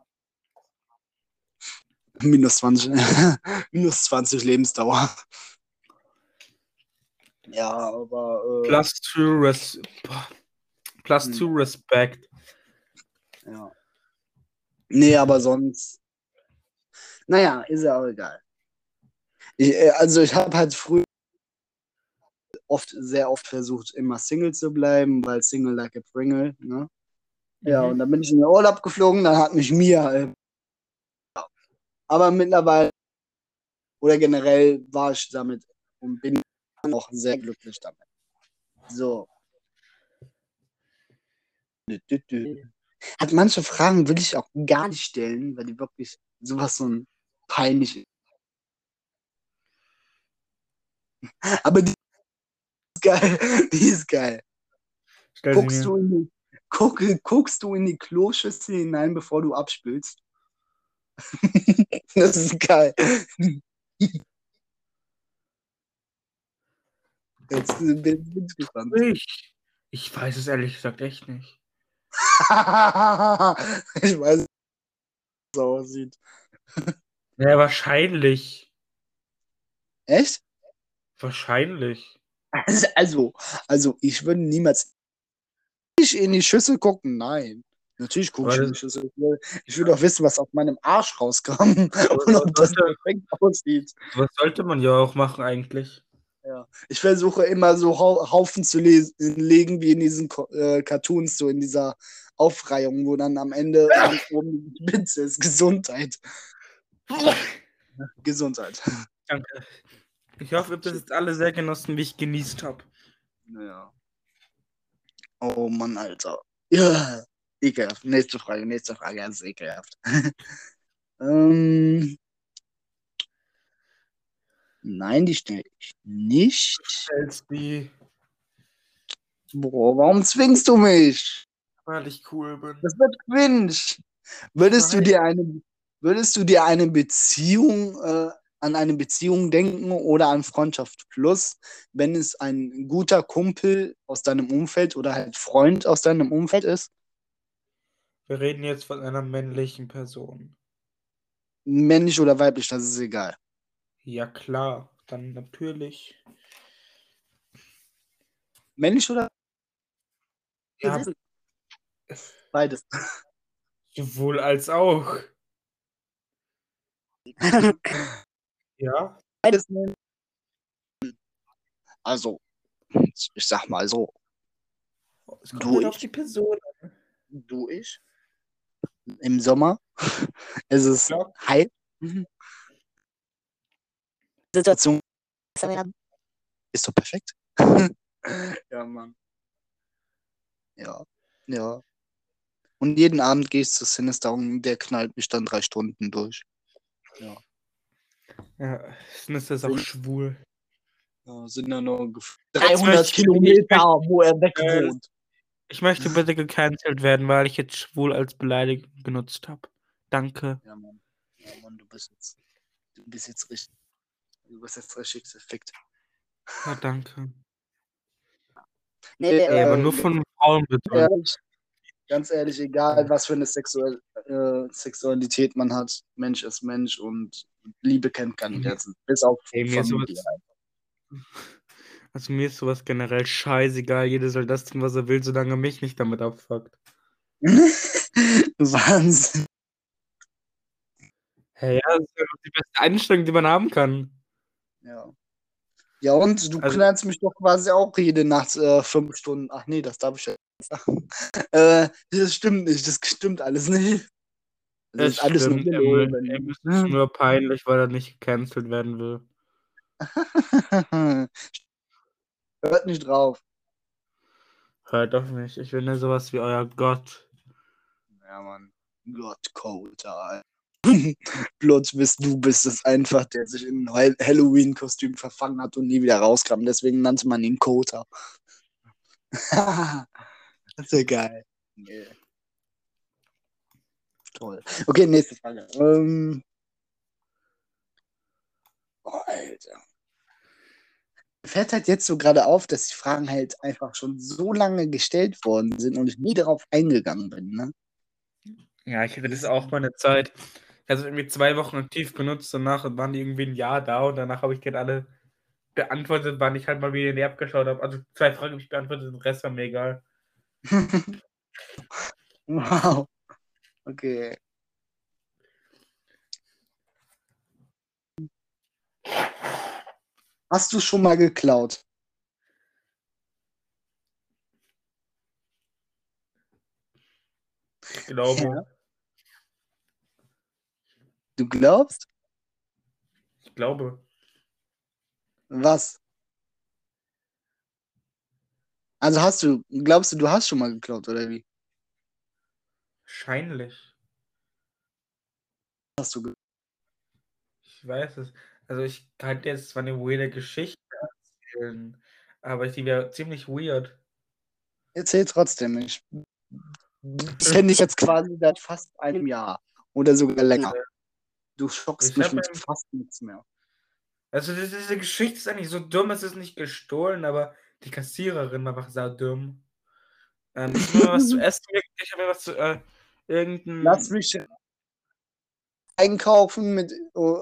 minus 20, minus 20 Lebensdauer. Ja, aber, äh, Plus two, res. Plus Hm. two respect. ja. Nee, aber sonst, naja, ist ja auch egal. Ich, äh, also ich habe halt früher oft, sehr oft versucht, immer Single zu bleiben, weil Single like a Pringle, ne? Ja, Mhm. und dann bin ich in den Urlaub geflogen, dann hat mich Mia. Äh, aber mittlerweile oder generell war ich damit und bin auch sehr glücklich damit. So. Hat manche Fragen will ich auch gar nicht stellen, weil die wirklich sowas so ein peinlich ist. Aber die ist geil. Die ist geil. Stell Guckst du, in die, guck, guckst du in die Kloschüssel hinein, bevor du abspülst? das ist geil. Jetzt bin ich gespannt. Ich, ich weiß es ehrlich gesagt echt nicht. ich weiß, wie es aussieht. Ja, wahrscheinlich. Echt? Wahrscheinlich. Also, also, also ich würde niemals nicht in die Schüssel gucken. Nein. Natürlich gucke ich in die Schüssel. Ich will, doch wissen, was auf meinem Arsch rauskam und ob das perfekt aussieht. Was sollte man ja auch machen eigentlich? Ja. Ich versuche immer so Hau Haufen zu legen, wie in diesen äh, Cartoons, so in dieser Aufreihung, wo dann am Ende ganz oben die Spitze ist. Gesundheit. Gesundheit. Danke. Ich hoffe, ihr habt das jetzt alle sehr genossen, wie ich genießt habe. Naja. Oh Mann, Alter. Ja. Ekelhaft. Nächste Frage, nächste Frage, ganz ekelhaft. ähm. Nein, die stelle ich nicht. Als die, Boah, warum zwingst du mich? weil ich cool bin. Das wird cringe. Würdest du dir eine, würdest du dir eine Beziehung, äh, an eine Beziehung denken oder an Freundschaft plus, wenn es ein guter Kumpel aus deinem Umfeld oder halt Freund aus deinem Umfeld ist? Wir reden jetzt von einer männlichen Person. Männlich oder weiblich, das ist egal. Ja, klar. Dann natürlich. Männlich oder Ja, beides? sowohl als auch. Ja. beides. Also, ich sag mal so, Es kommt Du, halt auf ich- die Person du, ich, im Sommer ist es Ja. heiß. Situation ist doch perfekt. ja, Mann. Ja, ja. Und jeden Abend gehe ich zu Sinister und der knallt mich dann drei Stunden durch. Ja, dann ist das auch Sind- schwul. Ja, sind ja nur gef- Jetzt 300 möchte ich- Kilometer, wo er weg Äh, wohnt. Ich möchte bitte gecancelt werden, weil ich jetzt schwul als Beleidigung benutzt habe. Danke. Ja, Mann. Ja, Mann, du bist jetzt, du bist jetzt richtig, du bist jetzt richtig gefickt. Ja, danke. Nee, aber äh, nur von Frauen bitte. ehrlich, ganz ehrlich, egal was für eine Sexual äh, Sexualität man hat, Mensch ist Mensch und Liebe kennt keine Mhm. Grenzen. Bis auf Ey, mir ist Familie. sowas- Also mir ist sowas generell scheißegal. Jeder soll das tun, was er will, solange er mich nicht damit abfuckt. Wahnsinn. Hey, ja, das ist ja die beste Einstellung, die man haben kann. Ja. Ja, und du Also- knallst mich doch quasi auch jede Nacht äh, fünf Stunden. Ach nee, das darf ich ja nicht sagen. äh, das stimmt nicht, das stimmt alles nicht. Das Es ist alles nur stimmt, Billo, Emil. wenn- Em ist nur peinlich, weil er nicht gecancelt werden will. Hört nicht drauf. Hört doch nicht. Ich bin ja sowas wie euer Gott. Ja, Mann. Gott, Kota. Plot bist du bist es einfach, der sich in ein Hall- Halloween-Kostüm verfangen hat und nie wieder rauskam. Deswegen nannte man ihn Kota. das ist ja geil. Nee. Toll. Okay, nächste Frage. Ähm... Oh, Alter. Fällt halt jetzt so gerade auf, dass die Fragen halt einfach schon so lange gestellt worden sind und ich nie darauf eingegangen bin, ne? Ja, ich hatte das auch mal eine Zeit. Es irgendwie zwei Wochen aktiv benutzt, danach waren die irgendwie ein Jahr da und danach habe ich gerade alle beantwortet, wann ich halt mal wieder näher abgeschaut habe. Also zwei Fragen habe ich beantwortet, den Rest war mir egal. wow. Okay. Hast du schon mal geklaut? Ich glaube. Ja. Du glaubst? Ich glaube. Was? Also hast du, glaubst du, du hast schon mal geklaut, oder wie? Wahrscheinlich. Hast du Ich weiß es. Also ich kann jetzt zwar eine weirde Geschichte erzählen, aber die wäre ziemlich weird. Erzähl trotzdem. Das kenne ich jetzt quasi seit fast einem Jahr. Oder sogar länger. Du schockst Ich mich mit ein- fast nichts mehr. Also diese Geschichte ist eigentlich so dumm, es ist nicht gestohlen, aber die Kassiererin war einfach sau dumm. Ähm, ich habe mir was zu essen ich habe was zu, äh, irgendein... Lass mich einkaufen mit o-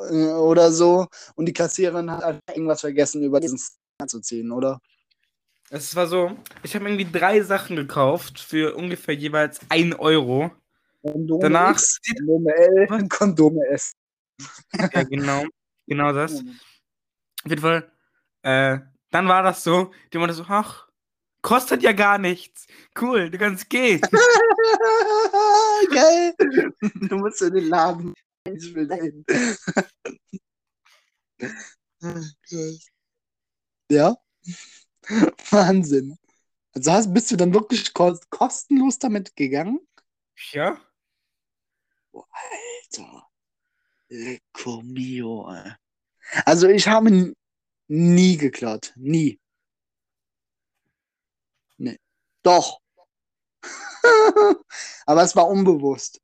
oder so und die Kassiererin hat irgendwas vergessen, über diesen zu ziehen, oder? Es war so, ich habe irgendwie drei Sachen gekauft für ungefähr jeweils 1 Euro. Kondome Danach- X, Kondome L, Kondome S. Ja, genau, genau das. Auf jeden Fall, äh, dann war das so, die meinte so, ach, kostet ja gar nichts. Cool, du kannst gehen. Geil. Du musst in den Laden. Ich will dahin. Ja. Wahnsinn. Also hast, bist du dann wirklich kos- kostenlos damit gegangen? Ja? Alter. Lecco mio, ey. Also ich habe nie geklaut. Nie. Nee. Doch. Aber es war unbewusst.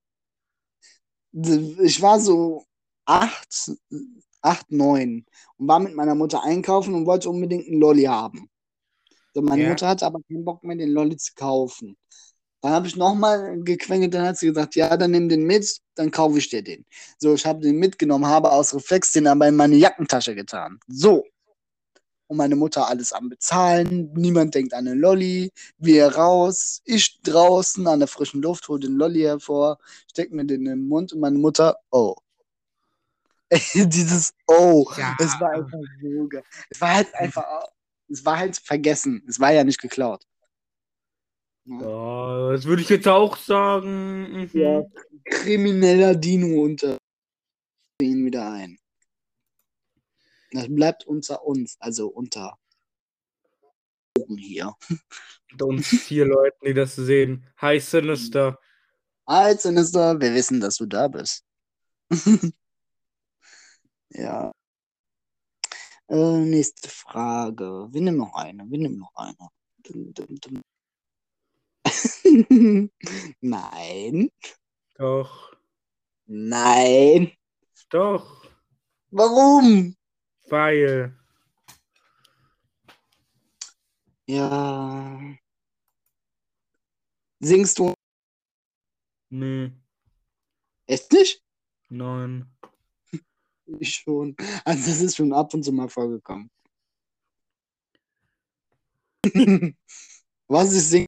Ich war so acht, acht, neun und war mit meiner Mutter einkaufen und wollte unbedingt einen Lolli haben. So, meine Ja. Mutter hatte aber keinen Bock mehr, den Lolli zu kaufen. Dann habe ich nochmal gequengelt, dann hat sie gesagt, ja, dann nimm den mit, dann kaufe ich dir den. So, ich habe den mitgenommen, habe aus Reflex den aber in meine Jackentasche getan. So. Und meine Mutter alles am Bezahlen, niemand denkt an den Lolli, wir raus, ich draußen an der frischen Luft, hole den Lolli hervor, steck mir den in den Mund und meine Mutter, oh. Dieses Oh, Ja. es war einfach so geil. Es war halt einfach, es war halt vergessen, es war ja nicht geklaut. Ja, das würde ich jetzt auch sagen. Mhm. Ja. krimineller Dino unter ihn wieder ein. Das bleibt unter uns, also unter hier. Unter uns vier Leuten, die das sehen. Hi Sinister. Hi, Sinister, wir wissen, dass du da bist. ja. Äh, nächste Frage. Wir nehmen noch eine. Wir nehmen noch eine. Dum, dum, dum. Nein. Doch. Nein. Doch. Warum? Weil. Ja. Singst du Nee. echt nicht? Nein. Ich schon. Also das ist schon ab und zu mal vorgekommen. Was ich singe.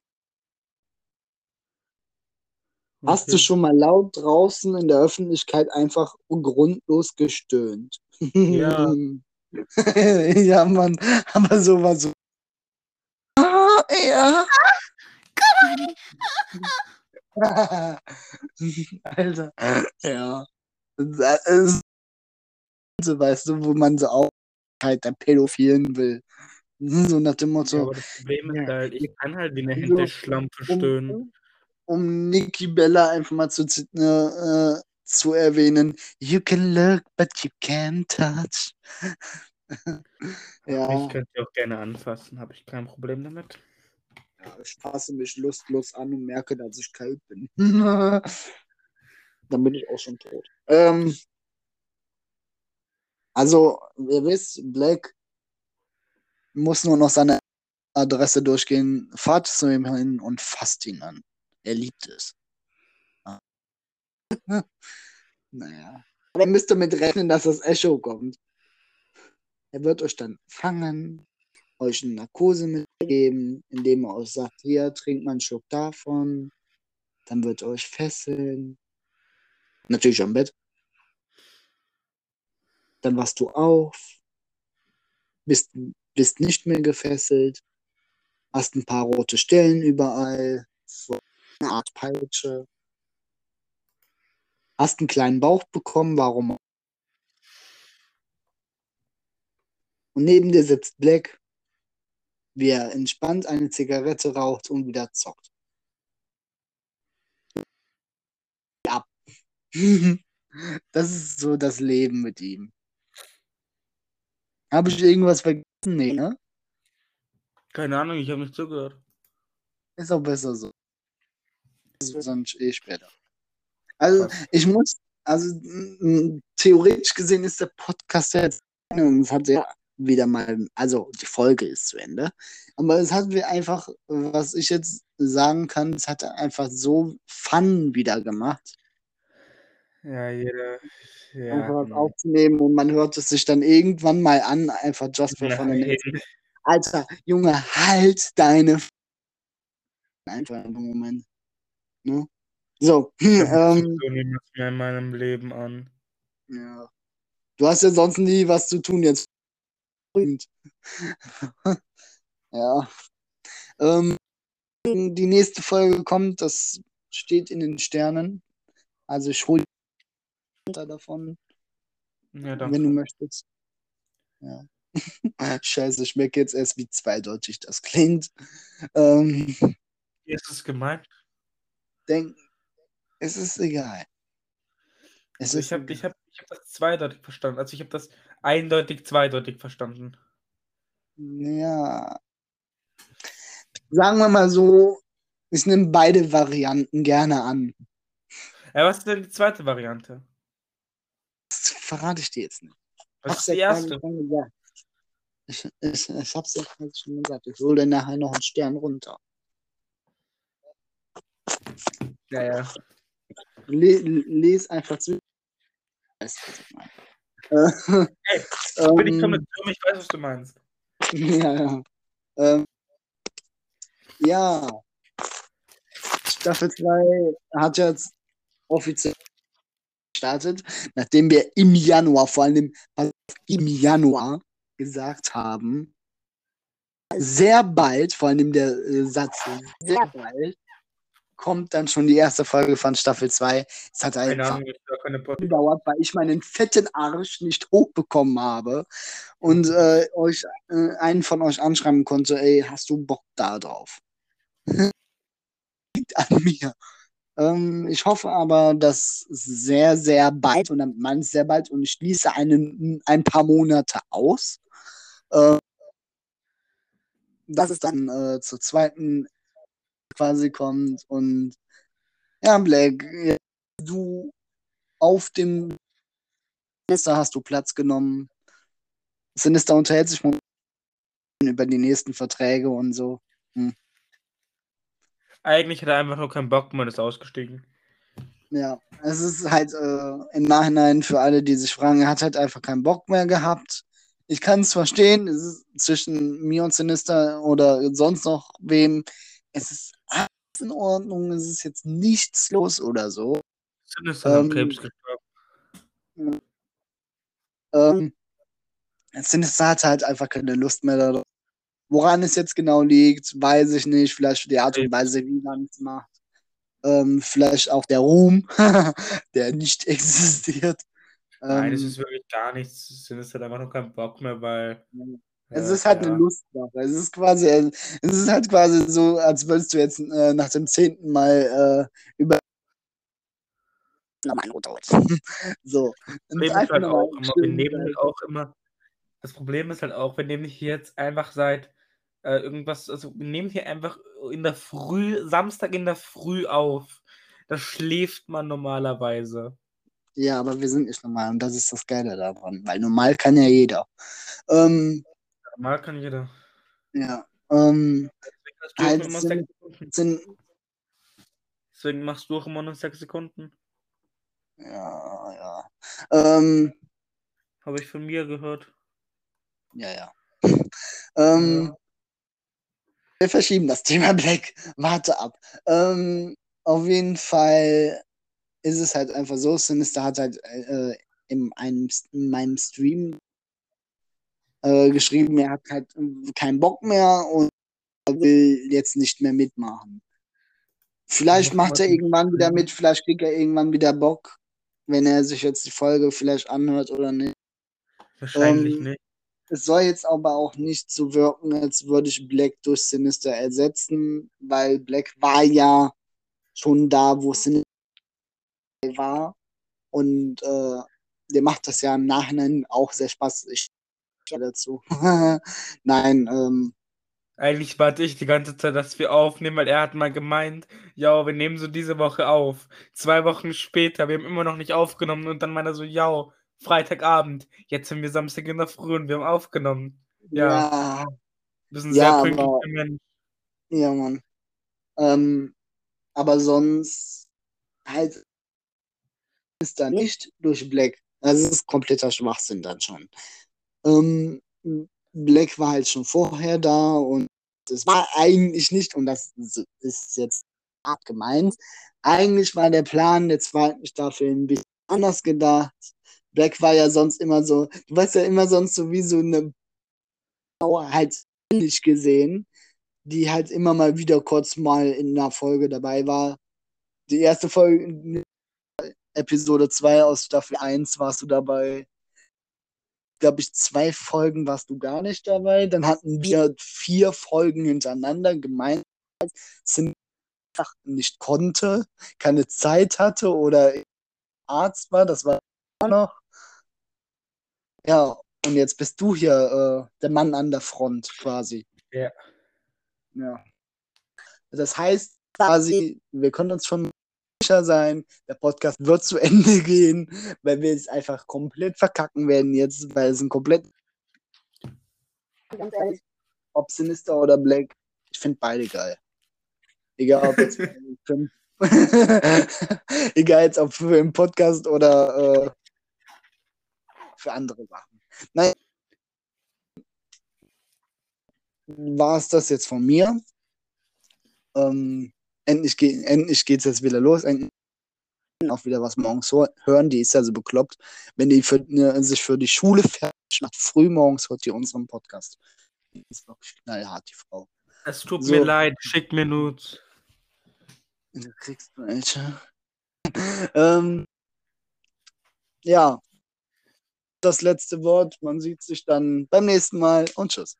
Hast du schon mal laut draußen in der Öffentlichkeit einfach grundlos gestöhnt? Ja. ja, Mann, aber sowas so. Ah, ja. Alter, ja. Das ist, so, weißt du, wo man so auch halt der Pädophilen will. So nach dem Ja, Motto, aber das Problem ist ja, halt, ich kann halt wie eine so, Hände Schlampe stöhnen. Um, Niki Bella einfach mal zu, zit- äh, zu erwähnen. You can look, but you can't touch. Ja, könnt ihr auch gerne anfassen, habe ich kein Problem damit. ja, ich fasse mich lustlos an und merke, dass ich kalt bin. Dann bin ich auch schon tot. Ähm, also, ihr wisst, Black muss nur noch seine Adresse durchgehen. Fahrt zu ihm hin und fasst ihn an. Er liebt es. Naja. Aber ihr müsst damit rechnen, dass das Echo kommt. Er wird euch dann fangen, euch eine Narkose mitgeben, indem er euch sagt, hier, trinkt mal einen Schluck davon. Dann wird er euch fesseln. Natürlich am Bett. Dann wachst du auf, bist, bist nicht mehr gefesselt, hast ein paar rote Stellen überall, so eine Art Peitsche. Hast einen kleinen Bauch bekommen, warum? auch. Und neben dir sitzt Black, wie er entspannt eine Zigarette raucht und wieder zockt. Ja. Das ist so das Leben mit ihm. Habe ich irgendwas vergessen? Nee, ne? Keine Ahnung, ich habe nicht zugehört. Ist auch besser so. Sonst eh später. Also, ich muss, also theoretisch gesehen ist der Podcast ja jetzt und es hat ja wieder mal, also die Folge ist zu Ende. Aber es hat mir einfach, was ich jetzt sagen kann, es hat einfach so Fun wieder gemacht, Ja, jeder. Ja, einfach hm. aufzunehmen und man hört es sich dann irgendwann mal an, einfach just for fun. Alter, Junge, halt deine einfach im Moment. Ne? So, Ich ähm, so niemals mehr in meinem Leben an. ja. Du hast ja sonst nie was zu tun jetzt. Ja. Ähm, die nächste Folge kommt, das steht in den Sternen. Also ich hole davon, Ja, wenn du möchtest. Ja. Scheiße, ich merke jetzt erst, wie zweideutig das klingt. Ähm, ist es gemeint? Denk, es ist egal. Es Also ist ich habe ich hab, ich hab das zweideutig verstanden. Also ich habe das eindeutig zweideutig verstanden. Ja. Sagen wir mal so, ich nehme beide Varianten gerne an. Ja, was ist denn die zweite Variante? Das verrate ich dir jetzt nicht. Was Hab's ist die erste? Ich, ich, ich hab's ja schon gesagt. Ich hole dir nachher noch einen Stern runter. Ja, ja. Le, les einfach zu. Weißt du, was ich meine? Hey, ich bin ähm, komplett dumm, ich weiß, was du meinst. ja, ja. Ähm, ja. Staffel 2 hat jetzt offiziell gestartet, nachdem wir im Januar, vor allem im Januar, gesagt haben, sehr bald, vor allem der äh, Satz, sehr bald, kommt dann schon die erste Folge von Staffel 2. Es hat einfach gedauert, weil ich meinen fetten Arsch nicht hochbekommen habe und äh, euch äh, einen von euch anschreiben konnte, ey, hast du Bock da drauf? Liegt an mir. Ähm, ich hoffe aber, dass sehr, sehr bald, und damit meine ich sehr bald, und ich schließe einen, ein paar Monate aus, äh, dass es dann äh, zur zweiten quasi kommt und ja, Black, du auf dem Sinister hast du Platz genommen. Sinister unterhält sich über die nächsten Verträge und so. Eigentlich hat er einfach nur keinen Bock und ist ausgestiegen. Ja, es ist halt äh, im Nachhinein für alle, die sich fragen, er hat halt einfach keinen Bock mehr gehabt. ich kann es verstehen, es ist zwischen mir und Sinister oder sonst noch wem, es ist alles in Ordnung, es ist jetzt nichts los oder so. Sinister Ähm, hat Krebs gestorben. Ähm, Sinister hat halt einfach keine Lust mehr darauf. Woran es jetzt genau liegt, weiß ich nicht. Vielleicht die Art und Weise, wie man es macht. Ähm, vielleicht auch der Ruhm, der nicht existiert. Nein, es Ähm, ist wirklich gar nichts. Sinister hat einfach nur keinen Bock mehr, weil. Es äh, ist halt ja. eine Lustsache. Es ist quasi, es ist halt quasi so, als würdest du jetzt äh, nach dem zehnten Mal äh, über nochmal ein Rothaut. so. Einfach halt auch immer, wir nehmen halt auch immer. Das Problem ist halt auch, wir nehmen hier jetzt einfach seit äh, irgendwas, also wir nehmen hier einfach in der Früh, Samstag in der Früh auf. Da schläft man normalerweise. Ja, aber wir sind nicht normal und das ist das Geile daran, weil normal kann ja jeder. Ähm, Normal kann jeder. ja. Ähm, Deswegen Halt machst du auch immer sind- sechs Sekunden. sind, Deswegen machst du auch immer nur sechs Sekunden. ja, ja. Ähm, Habe ich von mir gehört. ja, ja. ähm, Wir verschieben das Thema Black. Warte ab. Ähm, auf jeden Fall ist es halt einfach so, Sinister hat halt äh, in, einem, in meinem Stream äh, geschrieben, er hat halt keinen Bock mehr und will jetzt nicht mehr mitmachen. Vielleicht macht er irgendwann wieder mit, vielleicht kriegt er irgendwann wieder Bock, wenn er sich jetzt die Folge vielleicht anhört oder nicht. Wahrscheinlich Ähm, nicht. Es soll jetzt aber auch nicht so wirken, als würde ich Black durch Sinister ersetzen, weil Black war ja schon da, wo Sinister war. Und äh, der macht das ja im Nachhinein auch sehr Spaß. Dazu. Nein, ähm, Eigentlich warte ich die ganze Zeit, dass wir aufnehmen, weil er hat mal gemeint, ja, wir nehmen so diese Woche auf. Zwei Wochen später, wir haben immer noch nicht aufgenommen und dann meint er so, ja, Freitagabend, jetzt sind wir Samstag in der Früh und wir haben aufgenommen. Ja. ja, bist ein Ja, sehr aber- pünktlicher Mensch. ja, Mann. Ähm, aber sonst halt ist da nicht durch Black. Das ist kompletter Schwachsinn dann schon. Ähm, Black war halt schon vorher da und es war eigentlich nicht, und das ist jetzt hart gemeint, eigentlich war der Plan der zweiten Staffel ein bisschen anders gedacht. Black war ja sonst immer so, du warst ja immer sonst so wie so eine Frau halt nicht gesehen, die halt immer mal wieder kurz mal in einer Folge dabei war. Die erste Folge, Episode 2 aus Staffel 1 warst du dabei. Glaube ich, zwei Folgen warst du gar nicht dabei. Dann hatten wir vier Folgen hintereinander gemeint, sind einfach nicht konnte, keine Zeit hatte oder Arzt war, das war noch. Ja, und jetzt bist du hier äh, der Mann an der Front quasi. Ja. Ja. Das heißt quasi, wir können uns schon sicher sein, der Podcast wird zu Ende gehen, weil wir es einfach komplett verkacken werden jetzt, weil es ein komplett. Ganz ehrlich, ob Sinister oder Black, ich finde beide geil. Egal ob jetzt den Film. Egal jetzt ob für im Podcast oder äh, für andere Sachen. Nein. War es das jetzt von mir? Ähm, endlich, ge endlich geht es jetzt wieder los. Endlich auch wieder was morgens hören. Die ist ja so bekloppt. Wenn die für, ne, sich für die Schule fertig macht, früh morgens hört die unseren Podcast. Die ist wirklich knallhart, die Frau. Es tut So. mir leid, schickt mir Nudes. Du kriegst du welche. ähm, ja. Das letzte Wort. Man sieht sich dann beim nächsten Mal und tschüss.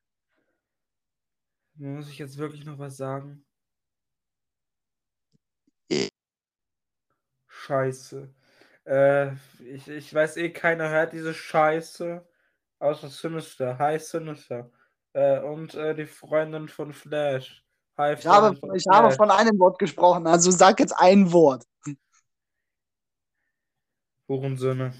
Muss ich jetzt wirklich noch was sagen? Scheiße. Äh, ich, ich weiß eh, keiner hört diese Scheiße. Außer Sinister. Hi Sinister. Äh, und äh, die Freundin von Flash. Hi Ich habe, von ich habe von einem Wort gesprochen, also sag jetzt ein Wort. Hurensöhne.